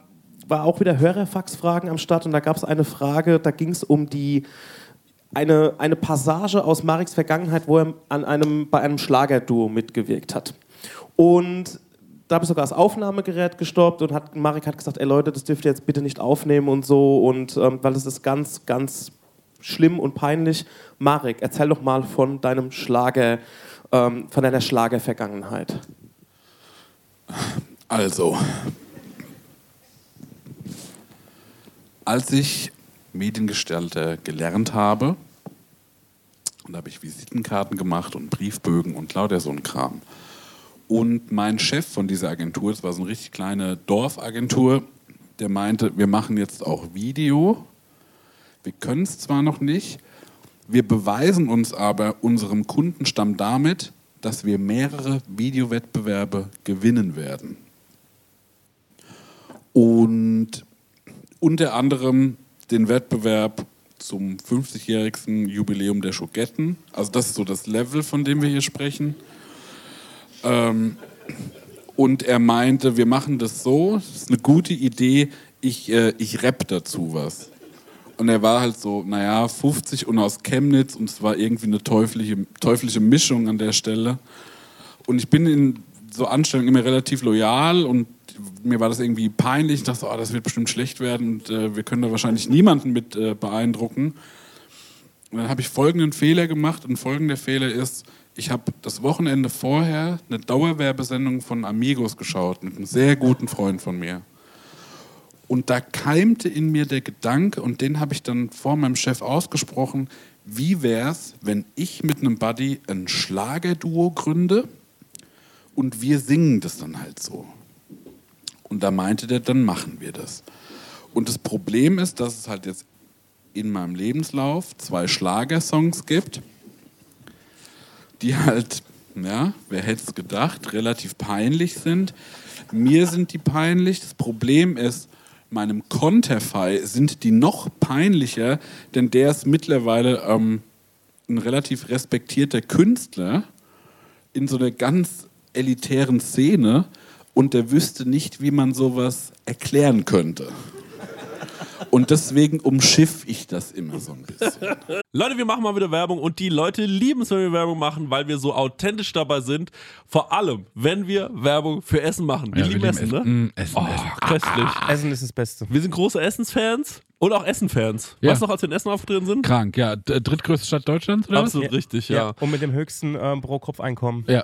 S4: war auch wieder Hörerfax-Fragen am Start und da gab es eine Frage, da ging es um die eine, eine Passage aus Mareks Vergangenheit, wo er an einem, bei einem Schlagerduo mitgewirkt hat. Und da habe ich sogar das Aufnahmegerät gestoppt und hat, Marek hat gesagt, ey Leute, das dürft ihr jetzt bitte nicht aufnehmen und so, und ähm, weil es ist ganz, ganz schlimm und peinlich. Marek, erzähl doch mal von deinem Schlager, ähm, von deiner Schlagervergangenheit.
S1: Also, als ich Mediengestalter gelernt habe, und da habe ich Visitenkarten gemacht und Briefbögen und lauter so ein Kram. Und mein Chef von dieser Agentur, das war so eine richtig kleine Dorfagentur, der meinte, wir machen jetzt auch Video. Wir können es zwar noch nicht, wir beweisen uns aber unserem Kundenstamm damit, dass wir mehrere Videowettbewerbe gewinnen werden. Und unter anderem den Wettbewerb zum 50-jährigsten Jubiläum der Schogetten. Also das ist so das Level, von dem wir hier sprechen. Ähm, und er meinte, wir machen das so, das ist eine gute Idee, ich, äh, ich rapp dazu was. Und er war halt so, naja, 50 und aus Chemnitz und es war irgendwie eine teuflische, teuflische Mischung an der Stelle. Und ich bin in so Anstellungen immer relativ loyal und mir war das irgendwie peinlich. Ich dachte, so, oh, das wird bestimmt schlecht werden und äh, wir können da wahrscheinlich niemanden mit äh, beeindrucken. Und dann habe ich folgenden Fehler gemacht und folgender Fehler ist, ich habe das Wochenende vorher eine Dauerwerbesendung von Amigos geschaut mit einem sehr guten Freund von mir. Und da keimte in mir der Gedanke, und den habe ich dann vor meinem Chef ausgesprochen, wie wäre es, wenn ich mit einem Buddy ein Schlagerduo gründe und wir singen das dann halt so. Und da meinte der, dann machen wir das. Und das Problem ist, dass es halt jetzt in meinem Lebenslauf zwei Schlagersongs gibt, die halt, ja, wer hätte es gedacht, relativ peinlich sind. Mir sind die peinlich. Das Problem ist, meinem Konterfei sind die noch peinlicher, denn der ist mittlerweile ähm, ein relativ respektierter Künstler in so einer ganz elitären Szene und der wüsste nicht, wie man sowas erklären könnte. Und deswegen umschiff ich das immer so ein bisschen.
S6: Leute, wir machen mal wieder Werbung und die Leute lieben es, wenn wir Werbung machen, weil wir so authentisch dabei sind. Vor allem, wenn wir Werbung für Essen machen. Wir
S11: Ja,
S6: lieben
S11: wir
S6: Essen,
S11: lieben
S6: ne?
S11: Essen. Mm, Essen,
S6: oh,
S11: Essen.
S6: köstlich.
S7: Essen ist das Beste.
S6: Wir sind große Essensfans und auch Essenfans.
S11: Ja.
S6: Weißt du noch, als wir in Essen aufgetreten sind?
S11: Krank, ja. Drittgrößte Stadt Deutschlands, oder
S6: Absolut richtig, ja.
S7: Und mit dem höchsten ähm, Pro-Kopf-Einkommen.
S11: Ja.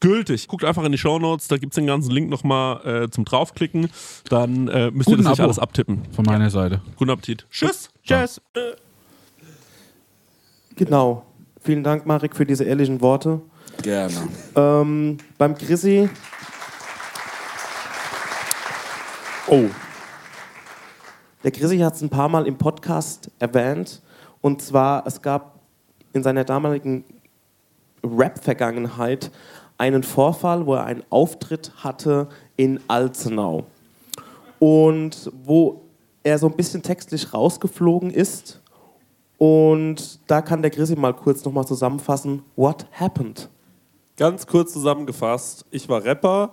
S2: gültig. Guckt einfach in die Shownotes, da gibt es den ganzen Link nochmal äh, zum draufklicken. Dann äh, müsst ihr
S1: Guten
S2: das nicht
S1: Abo.
S2: alles abtippen.
S1: Von meiner Seite.
S2: Guten Appetit. Tschüss.
S4: Tschüss.
S12: Genau. Vielen Dank, Marek, für diese ehrlichen Worte.
S13: Gerne.
S12: Ähm, beim Chrissy. Oh. Der Chrissy hat es ein paar Mal im Podcast erwähnt. Und zwar, es gab in seiner damaligen Rap-Vergangenheit einen Vorfall, wo er einen Auftritt hatte in Alzenau. Und wo er so ein bisschen textlich rausgeflogen ist. Und da kann der Chrissy mal kurz nochmal zusammenfassen, what happened?
S14: Ganz kurz zusammengefasst, ich war Rapper.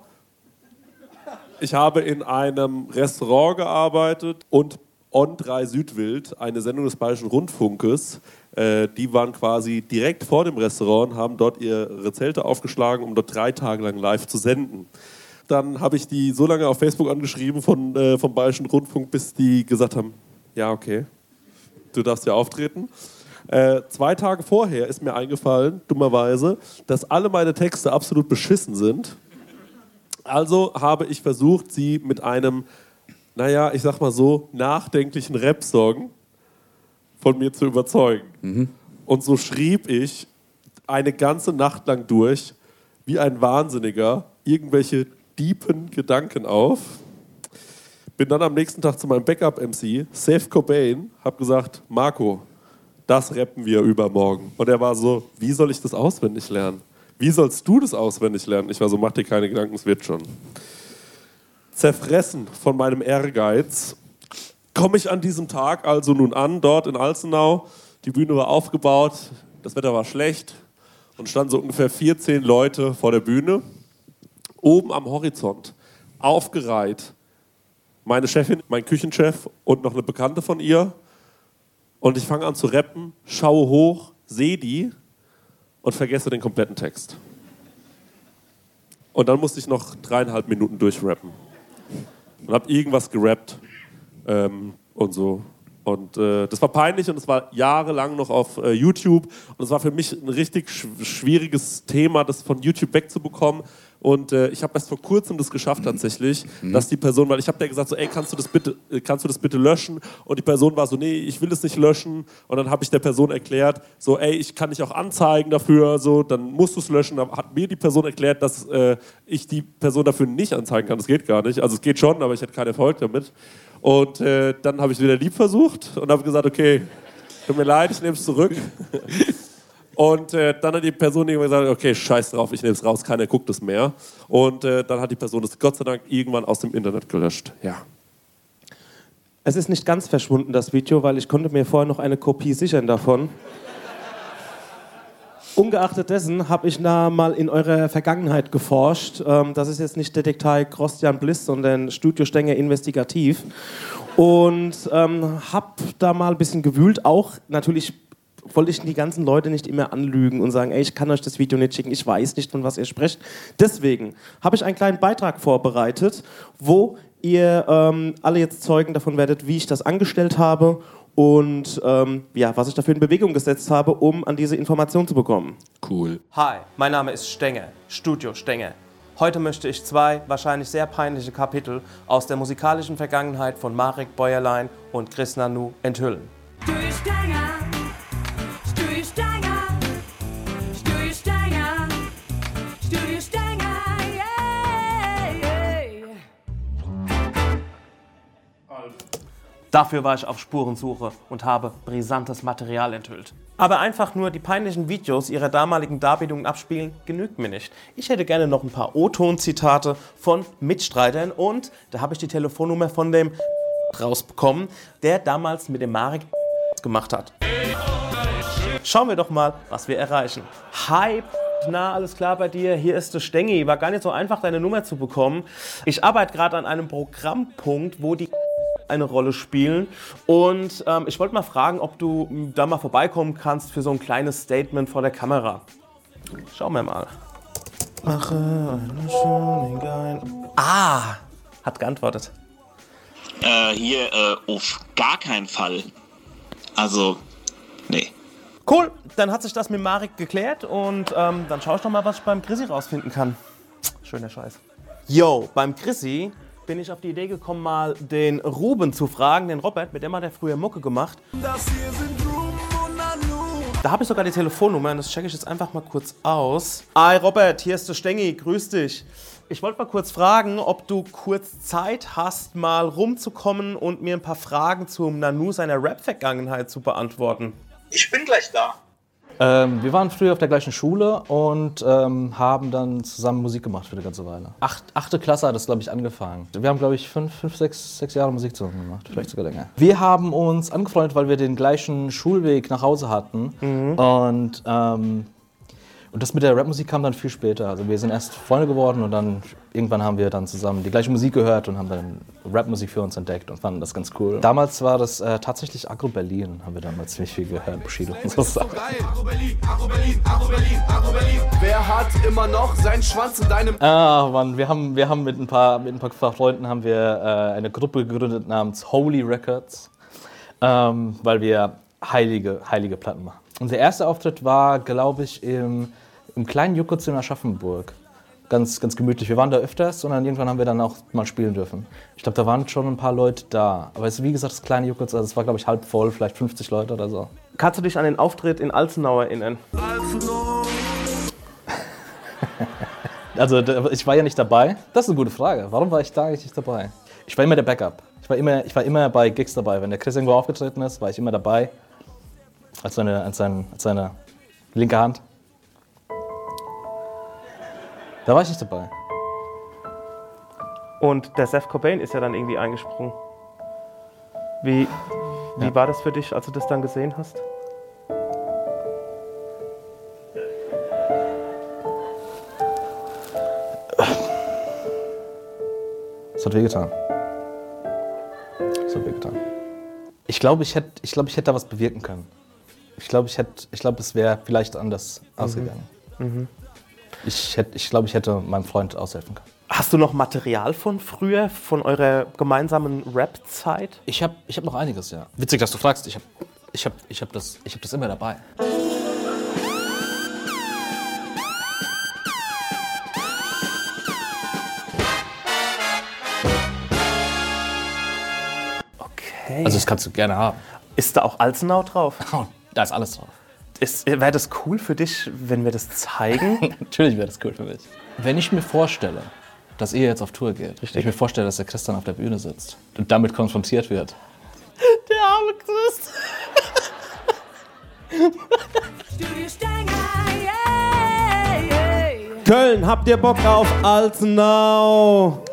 S14: Ich habe in einem Restaurant gearbeitet und On 3 Südwild, eine Sendung des Bayerischen Rundfunkes, äh, die waren quasi direkt vor dem Restaurant, haben dort ihre Zelte aufgeschlagen, um dort drei Tage lang live zu senden. Dann habe ich die so lange auf Facebook angeschrieben von, äh, vom Bayerischen Rundfunk, bis die gesagt haben, ja okay, du darfst ja auftreten. Äh, zwei Tage vorher ist mir eingefallen, dummerweise, dass alle meine Texte absolut beschissen sind. Also habe ich versucht, sie mit einem, naja, ich sag mal so, nachdenklichen Rap-Song von mir zu überzeugen. Und so schrieb ich eine ganze Nacht lang durch, wie ein Wahnsinniger, irgendwelche deepen Gedanken auf. Bin dann am nächsten Tag zu meinem Backup-MC, Safe Cobain, hab gesagt, Marco, das rappen wir übermorgen. Und er war so, wie soll ich das auswendig lernen? Wie sollst du das auswendig lernen? Ich war so, mach dir keine Gedanken, es wird schon. Zerfressen von meinem Ehrgeiz komme ich an diesem Tag also nun an, dort in Alzenau. Die Bühne war aufgebaut, das Wetter war schlecht.
S2: und standen so ungefähr 14 Leute vor der Bühne. Oben am Horizont, aufgereiht, meine Chefin, mein Küchenchef und noch eine Bekannte von ihr. Und ich fange an zu rappen, schaue hoch, sehe die und vergesse den kompletten Text. Und dann musste ich noch dreieinhalb Minuten durchrappen. Und habe irgendwas gerappt ähm, und so. Und äh, das war peinlich und es war jahrelang noch auf äh, YouTube. Und es war für mich ein richtig sch schwieriges Thema, das von YouTube wegzubekommen. Und äh, ich habe erst vor kurzem das geschafft tatsächlich, mhm. dass die Person, weil ich habe der gesagt so, ey, kannst du das bitte, äh, kannst du das bitte löschen? Und die Person war so, nee, ich will es nicht löschen. Und dann habe ich der Person erklärt, so, ey, ich kann dich auch anzeigen dafür, so, dann musst du es löschen. Dann hat mir die Person erklärt, dass äh, ich die Person dafür nicht anzeigen kann. Das geht gar nicht. Also es geht schon, aber ich hätte keinen Erfolg damit. Und äh, dann habe ich es wieder lieb versucht und habe gesagt, okay, tut mir leid, ich nehme es zurück. Und äh, dann hat die Person irgendwann gesagt, okay, scheiß drauf, ich nehme es raus, keiner guckt es mehr. Und äh, dann hat die Person es Gott sei Dank irgendwann aus dem Internet gelöscht. Ja.
S15: Es ist nicht ganz verschwunden, das Video, weil ich konnte mir vorher noch eine Kopie sichern davon. Ungeachtet dessen habe ich da mal in eurer Vergangenheit geforscht. Ähm, das ist jetzt nicht Detektiv Christian Bliss, sondern Studio Stenger Investigativ. Und ähm, habe da mal ein bisschen gewühlt, auch natürlich wollte ich die ganzen Leute nicht immer anlügen und sagen, ey, ich kann euch das Video nicht schicken, ich weiß nicht, von was ihr sprecht. Deswegen habe ich einen kleinen Beitrag vorbereitet, wo ihr ähm, alle jetzt Zeugen davon werdet, wie ich das angestellt habe und ähm, ja, was ich dafür in Bewegung gesetzt habe, um an diese Information zu bekommen.
S1: Cool.
S4: Hi, mein Name ist Stenge, Studio Stenge. Heute möchte ich zwei wahrscheinlich sehr peinliche Kapitel aus der musikalischen Vergangenheit von Marek Bäuerlein und Chris Nanu enthüllen. Studio Dafür war ich auf Spurensuche und habe brisantes Material enthüllt. Aber einfach nur die peinlichen Videos ihrer damaligen Darbietungen abspielen, genügt mir nicht. Ich hätte gerne noch ein paar O-Ton-Zitate von Mitstreitern und da habe ich die Telefonnummer von dem rausbekommen, der damals mit dem Marek gemacht hat. Schauen wir doch mal, was wir erreichen. Hi, na, alles klar bei dir? Hier ist der Stengi. War gar nicht so einfach, deine Nummer zu bekommen. Ich arbeite gerade an einem Programmpunkt, wo die eine Rolle spielen. Und ähm, ich wollte mal fragen, ob du da mal vorbeikommen kannst für so ein kleines Statement vor der Kamera. Schauen wir mal. Mache eine schöne Ah, hat geantwortet.
S16: Äh, hier äh, auf gar keinen Fall. Also, nee.
S4: Cool, dann hat sich das mit Marek geklärt und ähm, dann schaue ich doch mal, was ich beim Chrissy rausfinden kann. Schöner Scheiß. Yo, beim Chrissy bin ich auf die Idee gekommen, mal den Ruben zu fragen, den Robert, mit dem hat er früher Mucke gemacht. Da habe ich sogar die Telefonnummer und das checke ich jetzt einfach mal kurz aus. Hi Robert, hier ist der Stengi, grüß dich. Ich wollte mal kurz fragen, ob du kurz Zeit hast, mal rumzukommen und mir ein paar Fragen zum Nanu seiner Rap-Vergangenheit zu beantworten.
S16: Ich bin gleich da.
S17: Ähm, wir waren früher auf der gleichen Schule und ähm, haben dann zusammen Musik gemacht für eine ganze Weile. Acht, achte Klasse hat es, glaube ich, angefangen. Wir haben, glaube ich, fünf, fünf sechs, sechs Jahre Musik zusammen gemacht, vielleicht sogar länger. Wir haben uns angefreundet, weil wir den gleichen Schulweg nach Hause hatten. Mhm. Und ähm, und das mit der Rapmusik kam dann viel später. Also wir sind erst Freunde geworden und dann irgendwann haben wir dann zusammen die gleiche Musik gehört und haben dann Rapmusik für uns entdeckt und fanden das ganz cool. Damals war das äh, tatsächlich Agro Berlin, haben wir damals ziemlich viel gehört, Bushido und so Sachen.
S18: Wer hat immer noch seinen Schwanz in deinem...
S17: Ah, Mann, wir haben, wir haben mit ein paar, mit ein paar Freunden haben wir äh, eine Gruppe gegründet namens Holy Records, ähm, weil wir heilige, heilige Platten machen. Unser erster Auftritt war, glaube ich, im, im kleinen Juckutz in Aschaffenburg. Ganz, ganz gemütlich. Wir waren da öfters und dann irgendwann haben wir dann auch mal spielen dürfen. Ich glaube, da waren schon ein paar Leute da. Aber es ist wie gesagt das kleine Juckutz, also es war, glaube ich, halb voll, vielleicht 50 Leute oder so.
S4: Kannst du dich an den Auftritt in Alzenau erinnern?
S17: also, ich war ja nicht dabei. Das ist eine gute Frage. Warum war ich da eigentlich nicht dabei? Ich war immer der Backup. Ich war immer, ich war immer bei Gigs dabei. Wenn der Chris irgendwo aufgetreten ist, war ich immer dabei als seine, als, sein, als seine linke Hand. Da war ich nicht dabei.
S4: Und der Seth Cobain ist ja dann irgendwie eingesprungen. Wie, wie ja. war das für dich, als du das dann gesehen hast?
S17: Es hat wehgetan. Es hat wehgetan. Ich glaube, ich hätte, ich glaube, da was bewirken können. Ich glaube, ich ich glaube, es wäre vielleicht anders mhm. ausgegangen.
S7: Mhm.
S17: Ich, hätt, ich glaube, ich hätte meinem Freund aushelfen können.
S7: Hast du noch Material von früher, von eurer gemeinsamen Rap-Zeit?
S17: Ich habe ich hab noch einiges, ja. Witzig, dass du fragst. Ich habe ich hab, ich hab das, ich hab das immer dabei.
S7: Okay.
S17: Also das kannst du gerne haben.
S7: ist da auch Alzenau drauf?
S17: Da ist alles drauf.
S7: Wäre das cool für dich, wenn wir das zeigen?
S17: Natürlich wäre das cool für mich. Wenn ich mir vorstelle, dass ihr jetzt auf Tour geht, wenn ich mir vorstelle, dass der Christian auf der Bühne sitzt und damit konfrontiert wird,
S7: Der arme Chris.
S4: Köln, habt ihr Bock auf Alzenau?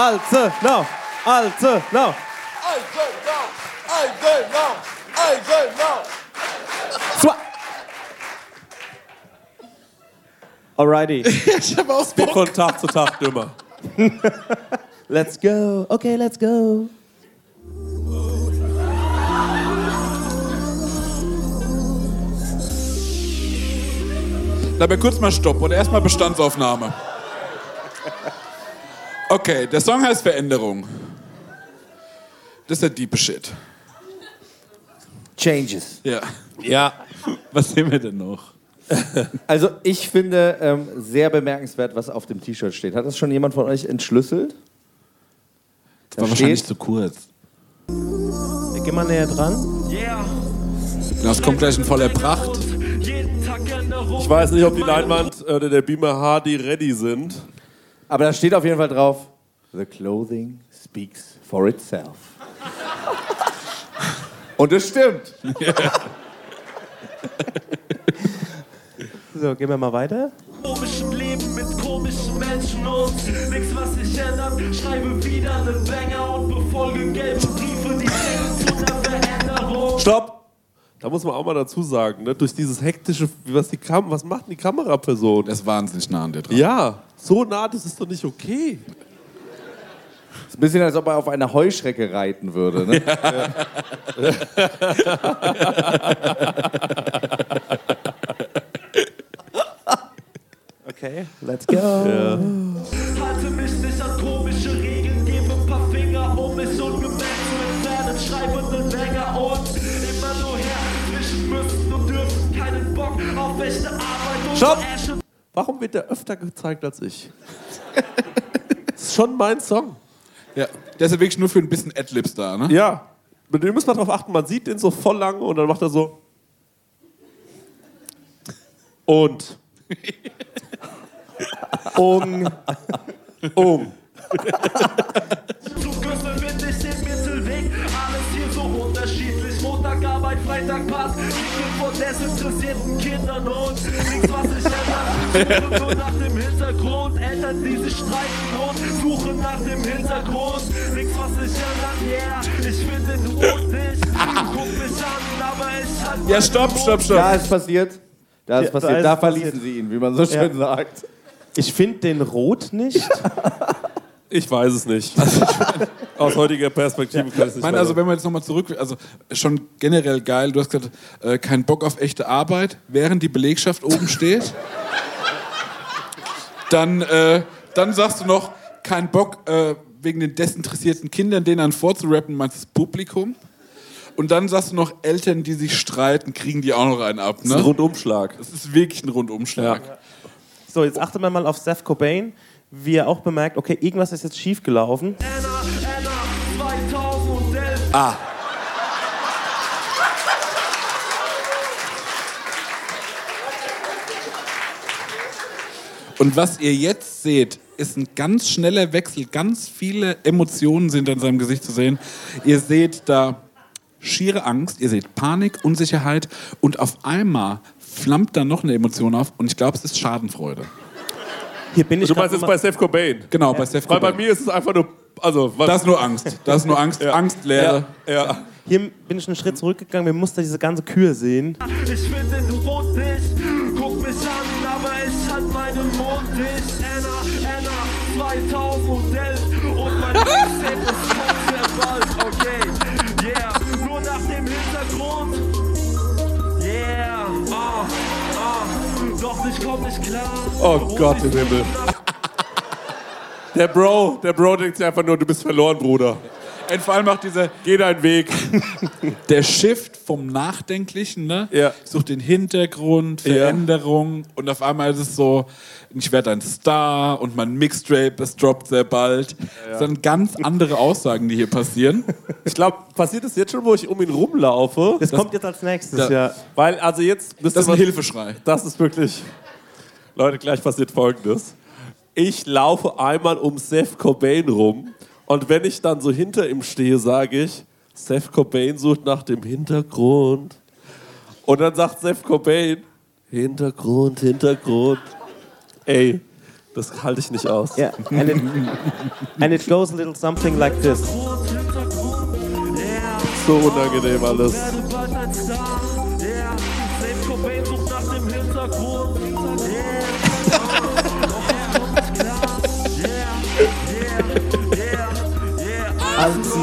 S4: Alzenau, Alzenau. Swa- Alrighty.
S2: ich habe auch Bock. von Tag zu Tag dümmer.
S4: Let's go. Okay, let's go.
S1: Dabei kurz mal Stopp und erstmal Bestandsaufnahme. Okay, der Song heißt Veränderung. Das ist der diepe Shit.
S3: Changes.
S1: Ja.
S2: Ja.
S1: Was sehen wir denn noch?
S3: Also ich finde ähm, sehr bemerkenswert, was auf dem T-Shirt steht. Hat das schon jemand von euch entschlüsselt?
S1: Das war wahrscheinlich zu kurz.
S4: Geh mal näher dran.
S1: Das kommt gleich in voller Pracht.
S2: Ich weiß nicht, ob die Leinwand oder der Beamer HD ready sind.
S3: Aber da steht auf jeden Fall drauf: The clothing speaks for itself. Und es stimmt.
S4: So, gehen wir mal weiter.
S19: Komischen Leben mit komischen Menschen und nix, was sich ändert. Schreibe wieder eine Banger und befolge gelbe Briefe, die zu einer Veränderung.
S2: Stopp! Da muss man auch mal dazu sagen, ne? durch dieses hektische, was, die Kam was macht denn die Kameraperson?
S1: Das ist wahnsinnig nah an dir dran.
S2: Ja, so nah, das ist doch nicht okay.
S3: Ist ein bisschen, als ob er auf einer Heuschrecke reiten würde. Ne?
S4: Okay, let's go.
S19: Halte mich nicht an komische Regeln, gebe ein paar Finger, um mich ungemerkt zu entfernen. Schreibe eine Länger und müssen und dürfen. Keinen Bock auf echte Arbeit und
S2: Stopp!
S19: Asche.
S2: Warum wird der öfter gezeigt als ich? das ist schon mein Song.
S1: Ja, der ist ja wirklich nur für ein bisschen Adlibs da, ne?
S2: Ja. Mit dem muss man drauf achten, man sieht den so voll lang und dann macht er so. Und. um. Um.
S19: Arbeit, Freitag Pass. Kicken von desinteressierten Kindern und nichts, was sich ändert. Suche nach dem Hintergrund. Eltern, die sich streiten und suchen nach dem Hintergrund. Nichts, was sich ändert. Yeah, ich finde den Rot nicht. Guck mich an, aber ich halt.
S1: Ja, stopp, stopp, stopp.
S3: Da ist passiert. Da ist
S4: Ja, da
S3: passiert.
S4: ist
S3: Da
S4: passiert.
S3: verließen sie ihn, wie man so schön sagt.
S4: Ich finde den Rot nicht.
S2: Ich weiß es nicht. Aus heutiger Perspektive kann ich es
S1: Ich
S2: nicht
S1: meine, also wenn wir jetzt nochmal zurück, also schon generell geil, du hast gesagt, äh, kein Bock auf echte Arbeit, während die Belegschaft oben steht. Dann, äh, dann sagst du noch, kein Bock äh, wegen den desinteressierten Kindern, denen dann vorzurappen, meinst das Publikum. Und dann sagst du noch, Eltern, die sich streiten, kriegen die auch noch einen ab.
S2: Das ist ein
S1: Ne?
S2: Rundumschlag.
S1: Das ist wirklich ein Rundumschlag.
S4: So, jetzt achte mal auf Seth Cobain, wie er auch bemerkt, okay, irgendwas ist jetzt schief gelaufen.
S19: Anna, Anna, 2011.
S1: Ah. Und was ihr jetzt seht, ist ein ganz schneller Wechsel. Ganz viele Emotionen sind an seinem Gesicht zu sehen. Ihr seht da schiere Angst, ihr seht Panik, Unsicherheit und auf einmal flammt da noch eine Emotion auf und ich glaube, es ist Schadenfreude.
S4: Hier bin ich
S2: Du meinst jetzt bei Seth Cobain?
S1: Genau, bei Steph
S2: Weil bei
S1: Cobain.
S2: mir ist es einfach nur. Also, was,
S1: Das ist nur Angst. Das ist nur Angst,
S2: Ja.
S1: Angst, Leere.
S2: Ja, ja.
S4: hier bin ich einen Schritt zurückgegangen, wir mussten diese ganze Kühe sehen.
S19: Ich finde, du wohnst nicht. Guck mich an, aber ich halt meinen Mund nicht. Anna, Anna, 2011. Und mein Mixtape ist Doch ich komm nicht klar.
S2: Oh Gott im Himmel. Der Bro, der Bro denkt sich einfach nur, du bist verloren, Bruder.
S1: Und vor allem auch dieser,
S2: Geh deinen Weg.
S1: der Shift vom Nachdenklichen, ne?
S2: Ja.
S1: Sucht den Hintergrund,
S2: Ja.
S1: Veränderung und auf einmal ist es so, ich werde ein Star und mein Mixtape, das droppt sehr bald. Das sind ganz andere Aussagen, die hier passieren.
S2: Ich glaube, passiert es jetzt schon, wo ich um ihn rumlaufe?
S4: Das, kommt jetzt als nächstes,
S1: Da-
S4: ja.
S2: Weil, also jetzt...
S1: Das ist ein
S2: was-
S1: Hilfeschrei.
S2: Das ist wirklich... Leute, gleich passiert Folgendes. Ich laufe einmal um Seth Cobain rum und wenn ich dann so hinter ihm stehe, sage ich, Seth Cobain sucht nach dem Hintergrund. Und dann sagt Seth Cobain, Hintergrund, Hintergrund. Ey, das halte ich nicht aus.
S4: Ja, and it, and it goes a little something like this.
S2: So unangenehm alles.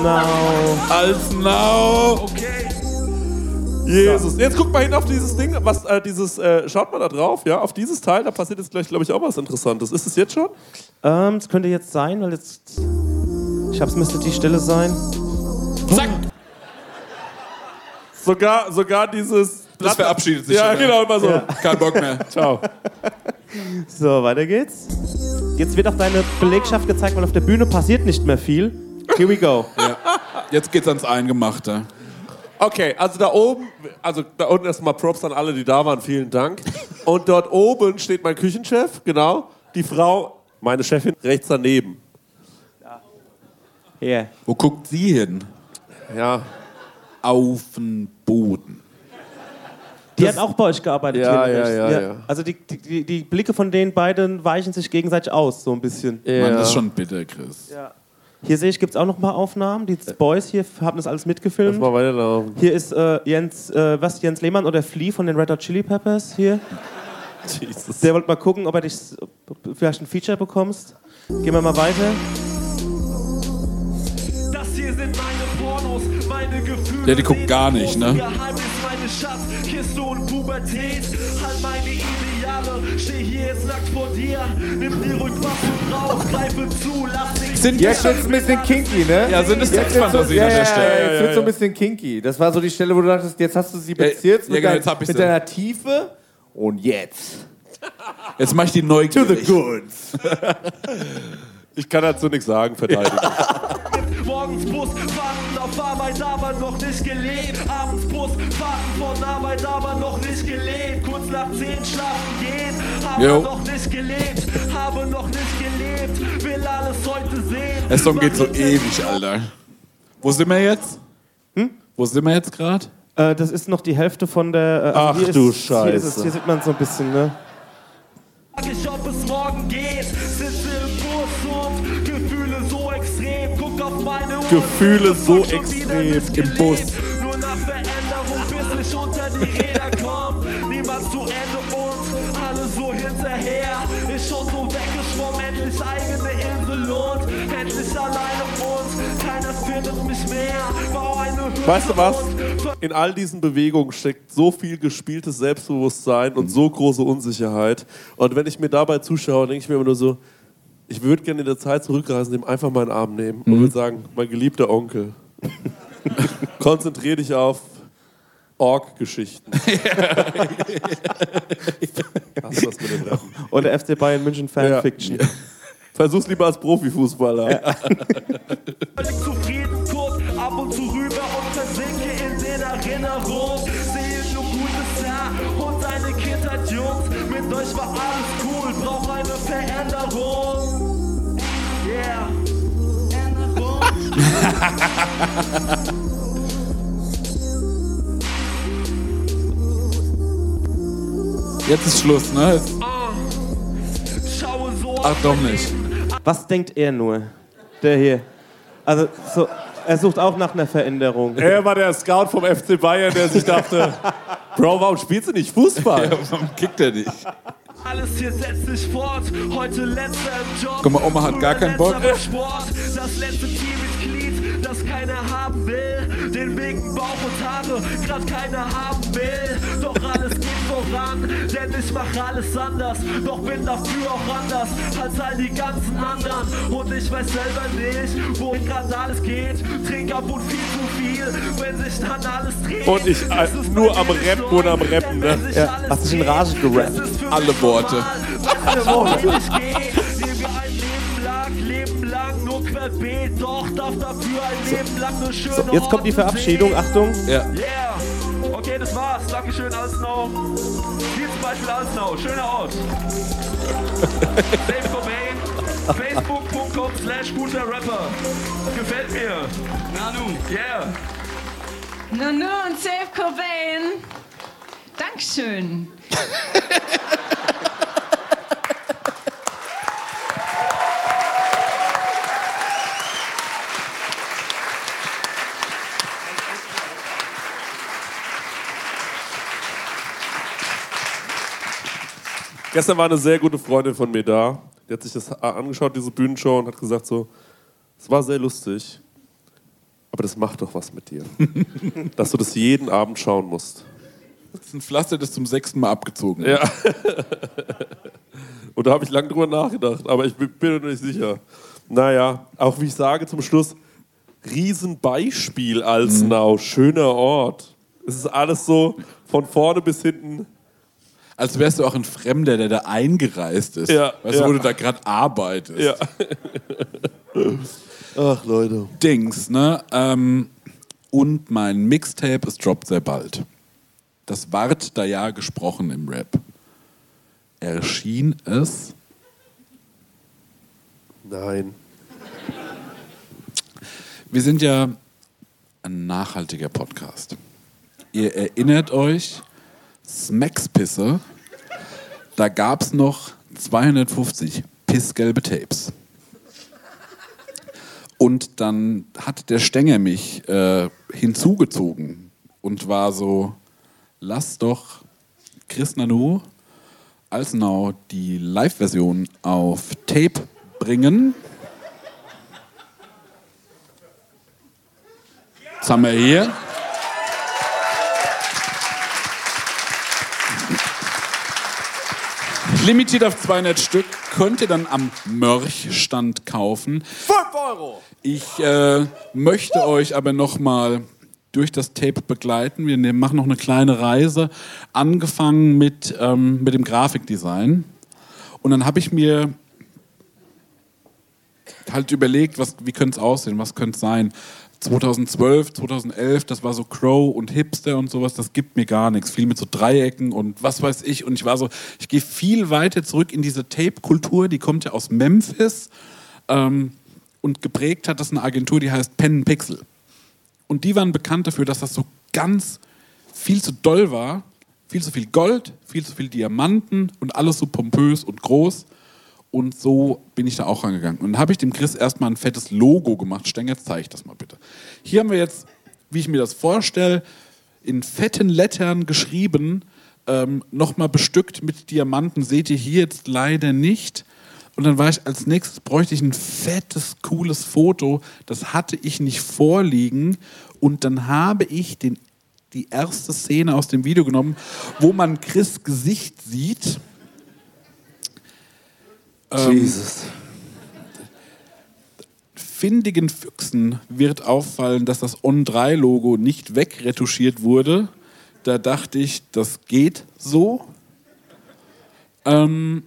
S4: Now.
S1: Als now.
S2: Jesus. Jetzt guck mal hin auf dieses Ding, was äh, dieses, äh, schaut mal da drauf, ja, auf dieses Teil, da passiert jetzt gleich, glaube ich, auch was Interessantes. Ist es jetzt schon?
S4: Ähm, das könnte jetzt sein, weil jetzt. Ich hab's, müsste die Stelle sein.
S1: Zack.
S2: Sogar, sogar dieses.
S1: Das verabschiedet sich
S2: Ja,
S1: schon,
S2: genau, immer so.
S4: Ja.
S1: Kein Bock mehr.
S2: Ciao.
S4: So, weiter geht's. Jetzt wird auch deine Belegschaft gezeigt, weil auf der Bühne passiert nicht mehr viel. Here we go.
S1: Jetzt geht's ans Eingemachte.
S2: Okay, also da oben, also da unten erstmal Props an alle, die da waren, vielen Dank. Und dort oben steht mein Küchenchef, genau. Die Frau, meine Chefin, rechts daneben.
S4: Yeah.
S1: Wo guckt sie hin?
S2: Ja.
S1: Auf den Boden.
S4: Die hat auch bei euch gearbeitet.
S2: Ja,
S4: hier
S2: ja, ja, ja.
S4: Also die, die- die, Blicke von den beiden weichen sich gegenseitig aus, so ein bisschen.
S1: Mann, das ist schon bitter, Chris.
S4: Hier sehe ich, gibt es auch noch ein paar Aufnahmen. Die Boys hier haben das alles
S2: Lass
S4: mitgefilmt.
S2: mal weiterlaufen.
S4: Hier ist äh, Jens, äh, was, Jens Lehmann oder Flea von den Red Hot Chili Peppers hier.
S2: Jesus.
S4: Der wollte mal gucken, ob er dich vielleicht ein Feature bekommst. Gehen wir mal weiter.
S19: Das hier sind meine Pornos, meine Gefühle.
S1: Ja, die guckt gar nicht, ne?
S19: Geheimnis, meine Schatzkiste und Pubertät. Steh hier jetzt nackt vor dir. Nimm dir ruhig was du brauchst, greife zu, lass dich
S1: Sind
S3: Jetzt wird's ein bisschen kinky, ne?
S1: Ja, sind es Sexfantasien
S3: ja,
S1: an
S3: ja,
S1: der
S3: ja,
S1: Stelle?
S3: jetzt wird's so ein bisschen kinky. Das war so die Stelle, wo du dachtest, jetzt hast du sie
S1: Ja,
S3: bezirzt
S1: ja,
S3: mit,
S1: genau,
S3: dein,
S1: jetzt hab ich
S3: mit
S1: sie.
S3: deiner Tiefe. Und jetzt.
S1: Jetzt mach ich die
S3: To
S1: neugierig.
S3: the goods.
S2: Ich kann dazu nichts sagen, verteidigen.
S19: Morgens Bus, warten auf Arbeit, aber noch nicht gelebt. Abends Bus, warten von Arbeit, aber noch nicht gelebt. Kurz nach 10 schlafen gehen, habe
S1: Jo.
S19: noch nicht gelebt. Habe noch nicht gelebt, will alles heute sehen.
S1: Der Song geht so ewig, Alter. Wo sind wir jetzt?
S4: Hm?
S1: Wo sind wir jetzt gerade?
S4: Äh, das ist noch die Hälfte von der. Äh,
S2: Ach
S4: hier
S2: du
S4: ist, Hier, ist es,
S2: Scheiße.
S4: hier sieht man so ein bisschen, ne?
S19: Ich, ob es morgen geht. Sitze im Bus und Gefühle so extrem. Guck auf meine Uhr.
S2: Gefühle so extrem im Bus.
S19: Nur nach Veränderung, bis ich unter die Räder endlich eigene Insel und endlich alleine und keiner findet mich mehr. Bau eine Hütte
S2: Weißt du was? In all diesen Bewegungen steckt so viel gespieltes Selbstbewusstsein und so große Unsicherheit. Und wenn ich mir dabei zuschaue, denke ich mir immer nur so, ich würde gerne in der Zeit zurückreisen, ihm einfach meinen Arm nehmen und würde sagen, mein geliebter Onkel, konzentrier dich auf Org-Geschichten. Hast du mit Rappen?
S4: Oder FC Bayern München Fanfiction.
S2: Ja. Versuch's lieber als Profifußballer.
S19: völlig zufrieden, guck ab und zu rüber und versinke in den Erinnerungen. Sehe nur Gutes da und deine Kindheit, Jungs. Mit euch war alles cool, brauch eine Veränderung. Yeah.
S1: Jetzt ist Schluss, ne?
S19: So
S1: ach doch nicht.
S4: Was denkt er nur? Der hier. Also, so. Er sucht auch nach einer Veränderung.
S2: Er war der Scout vom FC Bayern, der sich dachte, Bro, warum spielst du nicht Fußball?
S1: warum kickt er nicht?
S19: Alles hier setzt sich fort. Heute letzter Job.
S1: Guck mal, Oma hat gar keinen Bock.
S19: Sport. Das letzte das keiner haben will. Den Weg, Bauch und Haare, grad keiner haben will. Doch alles geht voran, denn ich mach alles anders. Doch bin dafür auch anders als all die ganzen anderen. Und ich weiß selber nicht, wohin grad alles geht. Trink ab und viel zu viel, wenn sich dann alles dreht.
S2: Und ich äh, nur am Rappen und am Rappen, ne?
S4: Ja, hast dich in Rage gerappt.
S1: Alle Worte.
S4: So, jetzt kommt die Verabschiedung. Achtung.
S1: Ja.
S19: Yeah. Okay, das war's. Dankeschön, Alsnau. Hier zum Beispiel Alsnau. Schöner Ort. Dave Cobain. Facebook.com slash guter Rapper. Gefällt mir. Nanu. Yeah.
S20: Nunu und Safe Cobain. Dankeschön.
S2: Gestern war eine sehr gute Freundin von mir da. Die hat sich das angeschaut, diese Bühnenshow, und hat gesagt so, es war sehr lustig, aber das macht doch was mit dir. dass du das jeden Abend schauen musst.
S1: Das ist ein Pflaster, das zum sechsten Mal abgezogen
S2: Ja.
S1: wird.
S2: Und da habe ich lange drüber nachgedacht, aber ich bin mir nicht sicher. Naja, auch wie ich sage zum Schluss, Riesenbeispiel Alsnau, schöner Ort. Es ist alles so von vorne bis hinten.
S1: Als wärst du auch ein Fremder, der da eingereist ist.
S2: Ja,
S1: weißt du,
S2: ja.
S1: wo du da gerade arbeitest.
S2: Ja. Ach, Leute.
S1: Dings, ne? Ähm, und mein Mixtape, es droppt sehr bald. Das ward da ja gesprochen im Rap. Erschien es
S2: Nein.
S1: Wir sind ja ein nachhaltiger Podcast. Ihr erinnert euch, Smackspisse, da gab es noch 250 pissgelbe Tapes. Und dann hat der Stenger mich äh, hinzugezogen und war so, lass doch Chris Nanu Alsnau die Live-Version auf Tape bringen. Das haben wir hier. Limitiert auf 200 Stück. Könnt ihr dann am Mörchstand kaufen.
S18: 5 Euro!
S1: Ich äh, möchte euch aber noch mal durch das Tape begleiten. Wir nehmen- machen noch eine kleine Reise, angefangen mit, ähm, mit dem Grafikdesign. Und dann habe ich mir halt überlegt, was, wie könnte es aussehen, was könnte es sein. 2012, 2011, das war so Crow und Hipster und sowas, das gibt mir gar nichts. Viel mit so Dreiecken und was weiß ich. Und ich war so, ich gehe viel weiter zurück in diese Tape-Kultur, die kommt ja aus Memphis. Ähm, und geprägt hat das eine Agentur, die heißt Pen Pixel. Und die waren bekannt dafür, dass das so ganz viel zu doll war. Viel zu viel Gold, viel zu viel Diamanten und alles so pompös und groß. Und so bin ich da auch rangegangen. Und dann habe ich dem Chris erstmal ein fettes Logo gemacht. Stenger, jetzt zeig ich das mal bitte. Hier haben wir jetzt, wie ich mir das vorstelle, in fetten Lettern geschrieben, ähm, nochmal bestückt mit Diamanten. Seht ihr hier jetzt leider nicht. Und dann war ich als nächstes, bräuchte ich ein fettes, cooles Foto. Das hatte ich nicht vorliegen. Und dann habe ich den, die erste Szene aus dem Video genommen, wo man Chris Gesicht sieht. Ähm,
S2: Jesus.
S1: Findigen Füchsen wird auffallen, dass das On-3-Logo nicht wegretuschiert wurde. Da dachte ich, das geht so. Ähm,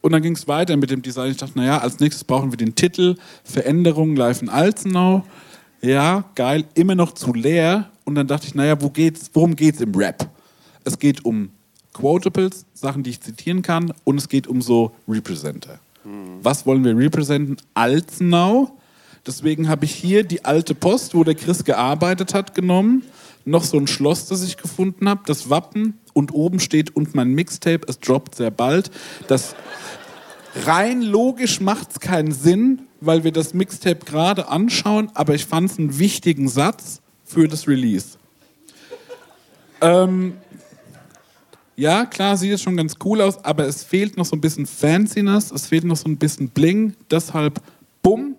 S1: und dann ging es weiter mit dem Design. Ich dachte, naja, als nächstes brauchen wir den Titel Veränderung live in Alzenau. Ja, geil, immer noch zu leer. Und dann dachte ich, naja, wo geht's, worum geht es im Rap? Es geht um Quotables, Sachen, die ich zitieren kann, und es geht um so Representer. Was wollen wir representen? Alzenau. Deswegen habe ich hier die alte Post, wo der Chris gearbeitet hat, genommen. Noch so ein Schloss, das ich gefunden habe, das Wappen. Und oben steht und mein Mixtape, es droppt sehr bald. Das, Rein logisch macht es keinen Sinn, weil wir das Mixtape gerade anschauen, aber ich fand es einen wichtigen Satz für das Release. Ähm, ja, klar, sieht es schon ganz cool aus, aber es fehlt noch so ein bisschen Fanciness, es fehlt noch so ein bisschen Bling. Deshalb, bumm,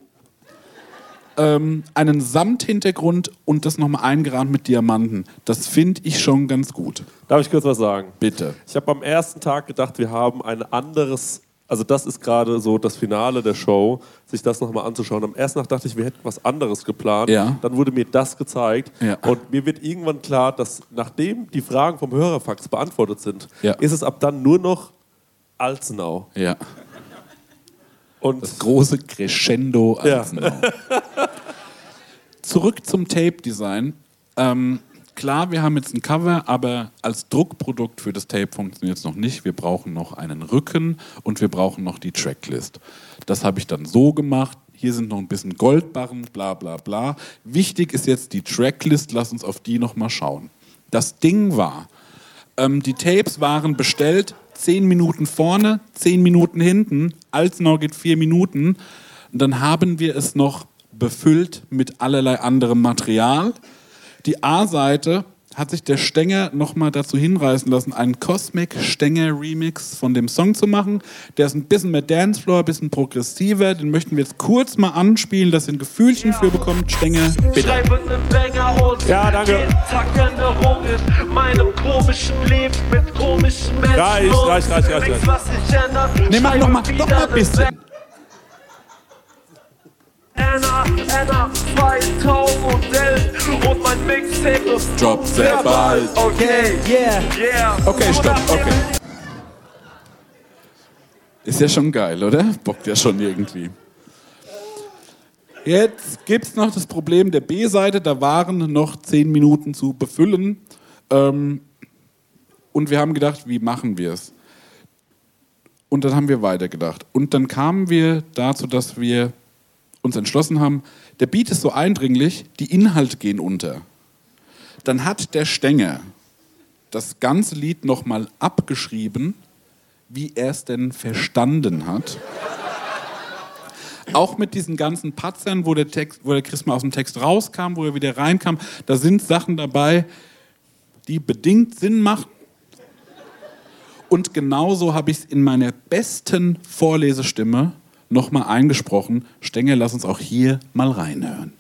S1: ähm, einen Samthintergrund und das nochmal eingerahmt mit Diamanten. Das finde ich schon ganz gut.
S2: Darf ich kurz was sagen?
S1: Bitte.
S2: Ich habe am ersten Tag gedacht, wir haben ein anderes, also das ist gerade so das Finale der Show, sich das nochmal anzuschauen. Am ersten Tag dachte ich, wir hätten was anderes geplant.
S1: Ja.
S2: Dann wurde mir das gezeigt.
S1: Ja.
S2: Und mir wird irgendwann klar, dass nachdem die Fragen vom Hörerfax beantwortet sind,
S1: Ja.
S2: ist es ab dann nur noch Alzenau.
S1: Ja.
S2: Und
S1: Das große Crescendo. Alzenau. Zurück zum Tape-Design. Ähm, klar, wir haben jetzt ein Cover, aber als Druckprodukt für das Tape funktioniert es noch nicht. Wir brauchen noch einen Rücken und wir brauchen noch die Tracklist. Das habe ich dann so gemacht. Hier sind noch ein bisschen Goldbarren, bla bla bla. Wichtig ist jetzt die Tracklist. Lass uns auf die nochmal schauen. Das Ding war, ähm, die Tapes waren bestellt, 10 Minuten vorne, 10 Minuten hinten. Alzenau geht 4 Minuten. Und dann haben wir es noch befüllt mit allerlei anderem Material. Die A-Seite hat sich der Stenger nochmal dazu hinreißen lassen, einen Cosmic Stenger Remix von dem Song zu machen. Der ist ein bisschen mehr Dancefloor, ein bisschen progressiver. Den möchten wir jetzt kurz mal anspielen, dass ihr ein Gefühlchen für bekommt. Stenger, bitte.
S19: Ne
S2: Ja, danke. Reicht, reicht, reicht, reicht, reicht.
S1: Nee, mach
S19: Schreibe
S1: noch mal,
S19: wieder
S1: noch mal ein bisschen.
S19: Anna, Anna 2011 und mein Mixtape ist
S1: Drop sehr bald.
S19: Okay, yeah, yeah.
S1: Okay, stopp, okay. Ist ja schon geil, oder? Bockt ja schon irgendwie. Jetzt gibt es noch das Problem der B-Seite, da waren noch 10 Minuten zu befüllen. Ähm, und wir haben gedacht, wie machen wir es? Und dann haben wir weitergedacht. Und dann kamen wir dazu, dass wir uns entschlossen haben, der Beat ist so eindringlich, die Inhalte gehen unter. Dann hat der Stenger das ganze Lied nochmal abgeschrieben, wie er es denn verstanden hat. Auch mit diesen ganzen Patzern, wo der, Text, wo der Chris mal aus dem Text rauskam, wo er wieder reinkam, da sind Sachen dabei, die bedingt Sinn machen. Und genauso habe ich es in meiner besten Vorlesestimme nochmal eingesprochen. Stenger, lass uns auch hier mal reinhören.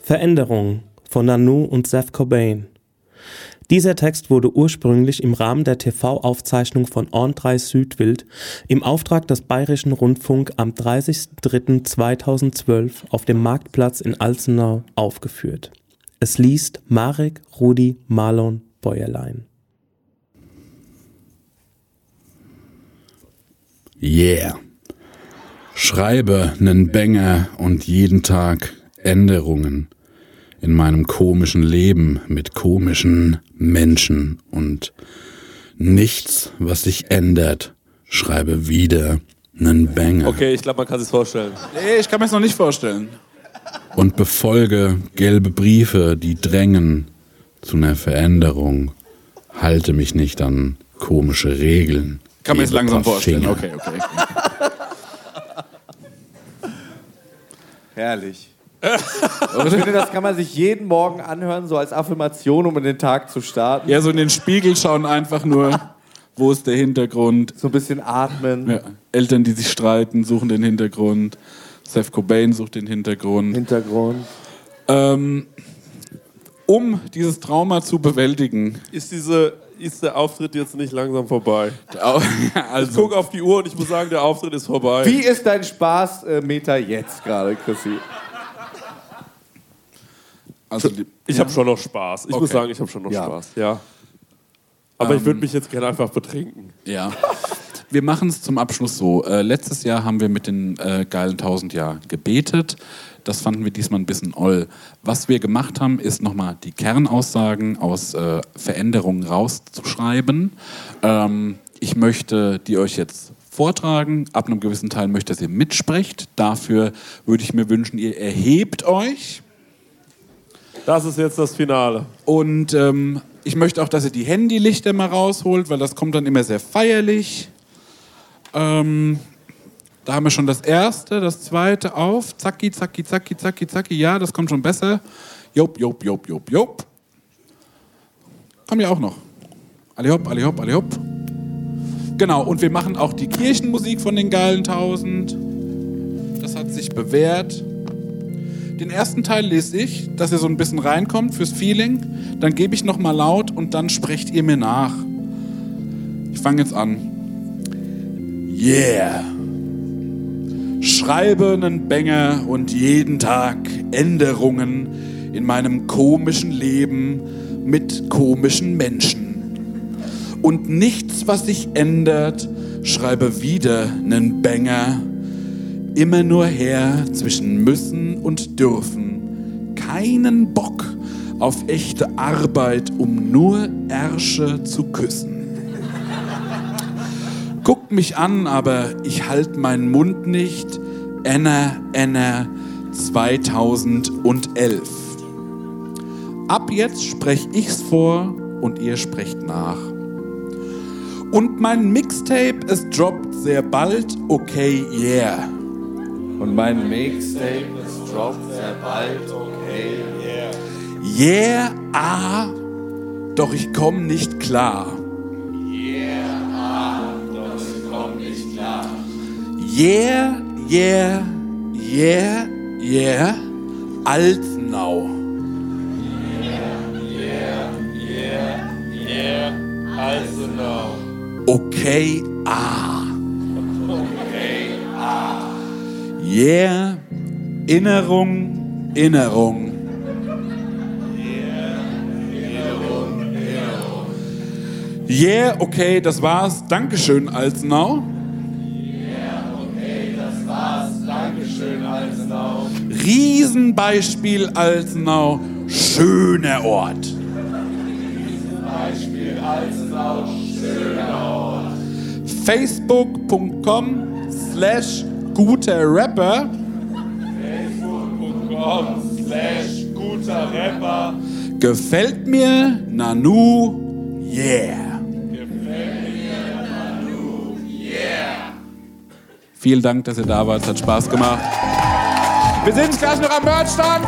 S7: Veränderung von Nanu und Seth Cobain. Dieser Text wurde ursprünglich im Rahmen der TV-Aufzeichnung von On 3 Südwild im Auftrag des Bayerischen Rundfunk am 30.03.2012 auf dem Marktplatz in Alzenau aufgeführt. Es liest Marek Rudi Marlon Bäuerlein.
S11: Yeah. Schreibe nen Banger und jeden Tag Änderungen in meinem komischen Leben mit komischen Menschen und nichts, was sich ändert. Schreibe wieder nen Banger
S2: Okay, ich glaube, man kann sich vorstellen.
S1: Nee, ich kann mir das noch nicht vorstellen.
S11: und befolge gelbe Briefe, die drängen zu einer Veränderung. Halte mich nicht an komische Regeln.
S1: Kann man jetzt langsam vorstellen.
S11: Finger.
S1: Okay, okay.
S3: Herrlich. Ich finde, das kann man sich jeden Morgen anhören, so als Affirmation, um in den Tag zu starten.
S1: Ja, so in den Spiegel schauen einfach nur, wo ist der Hintergrund.
S3: So ein bisschen atmen.
S1: Ja, Eltern, die sich streiten, suchen den Hintergrund. Seth Cobain sucht den Hintergrund.
S3: Hintergrund.
S1: Ähm, um dieses Trauma zu bewältigen.
S2: Ist, diese, ist der Auftritt jetzt nicht langsam vorbei? Ich
S1: Also,
S2: gucke auf die Uhr und ich muss sagen, der Auftritt ist vorbei.
S3: Wie ist dein Spaßmeter jetzt gerade, Chrissy?
S1: also
S2: Ich habe schon noch Spaß. Ich muss
S1: Okay.
S2: sagen, ich habe schon noch
S3: Ja.
S2: Spaß. Ja. Aber ich würde
S1: Ähm,
S2: mich jetzt gerne einfach betrinken.
S1: Ja. Wir machen es zum Abschluss so. Äh, letztes Jahr haben wir mit den äh, geilen 1000 Jahr gebetet. Das fanden wir diesmal ein bisschen oll. Was wir gemacht haben, ist nochmal die Kernaussagen aus äh, Veränderungen rauszuschreiben. Ähm, ich möchte die euch jetzt vortragen. Ab einem gewissen Teil möchte, dass ihr mitsprecht. Dafür würde ich mir wünschen, ihr erhebt euch.
S2: Das ist jetzt das Finale.
S1: Und ähm, ich möchte auch, dass ihr die Handylichter mal rausholt, weil das kommt dann immer sehr feierlich. Ähm, da haben wir schon das erste, das zweite auf. Zacki, zacki, zacki, zacki, zacki. Ja, das kommt schon besser. Jop, jop, jop, jop, jop. Kommen ja auch noch. Alle hopp, alle hopp, alle hopp. Genau, und wir machen auch die Kirchenmusik von den geilen Tausend. Das hat sich bewährt. Den ersten Teil lese ich, dass ihr so ein bisschen reinkommt fürs Feeling. Dann gebe ich noch mal laut und dann sprecht ihr mir nach. Ich fange jetzt an. Yeah. Schreibe einen Banger und jeden Tag Änderungen in meinem komischen Leben mit komischen Menschen. Und nichts, was sich ändert, schreibe wieder einen Banger. Immer nur her zwischen müssen und dürfen. Keinen Bock auf echte Arbeit, um nur Ärsche zu küssen. Guckt mich an, aber ich halt meinen Mund nicht. Enna, Enna 2011. Ab jetzt sprech ich's vor und ihr sprecht nach. Und mein Mixtape, es droppt sehr bald, okay, yeah.
S3: Und mein Mixtape, es droppt sehr bald, okay, yeah.
S1: Yeah, ah, doch ich komm nicht klar.
S3: Yeah,
S1: yeah, yeah, yeah, Altenau.
S3: Yeah, yeah, yeah, Altenau.
S1: Okay, ah.
S3: Okay, ah.
S1: Yeah, Innerung, Innerung.
S3: Yeah, okay, das war's. Dankeschön, Altenau.
S1: Riesenbeispiel Altenau. Schöner Ort.
S3: Beispiel Altenau, schöner Ort.
S1: Facebook.com slash guter Rapper.
S3: Facebook.com slash guter Rapper.
S1: Gefällt mir Nanu, yeah.
S3: Gefällt mir Manu, yeah.
S1: Vielen Dank, dass ihr da wart. Es hat Spaß gemacht. Wir sehen uns gleich noch am Merchstand.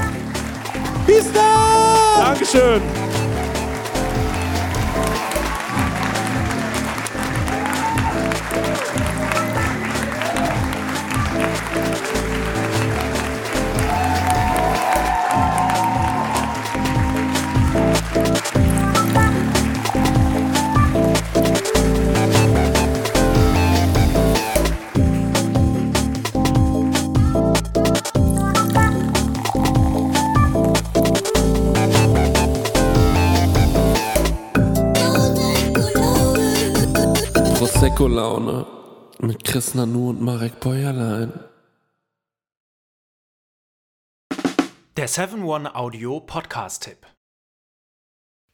S1: Bis dann!
S2: Dankeschön.
S21: Prosecco-Laune mit Chris Nanu und Marek Bäuerlein.
S22: Der 7-One Audio Podcast-Tipp.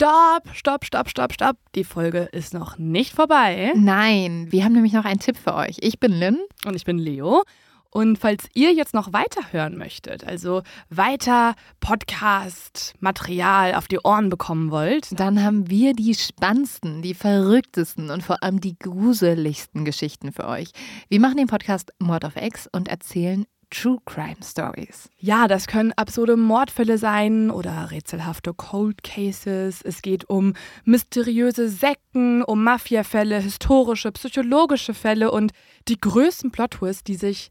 S23: Stopp, stopp, stopp, stopp, stopp. Die Folge ist noch nicht vorbei.
S24: Nein, wir haben nämlich noch einen Tipp für euch. Ich bin Lynn.
S23: Und ich bin Leo. Und falls ihr jetzt noch weiterhören möchtet, also weiter Podcast-Material auf die Ohren bekommen wollt,
S24: dann haben wir die spannendsten, die verrücktesten und vor allem die gruseligsten Geschichten für euch. Wir machen den Podcast Mord of X und erzählen True Crime Stories.
S23: Ja, das können absurde Mordfälle sein oder rätselhafte Cold Cases. Es geht um mysteriöse Sekten, um Mafiafälle, historische, psychologische Fälle und die größten Plot-Twists, die sich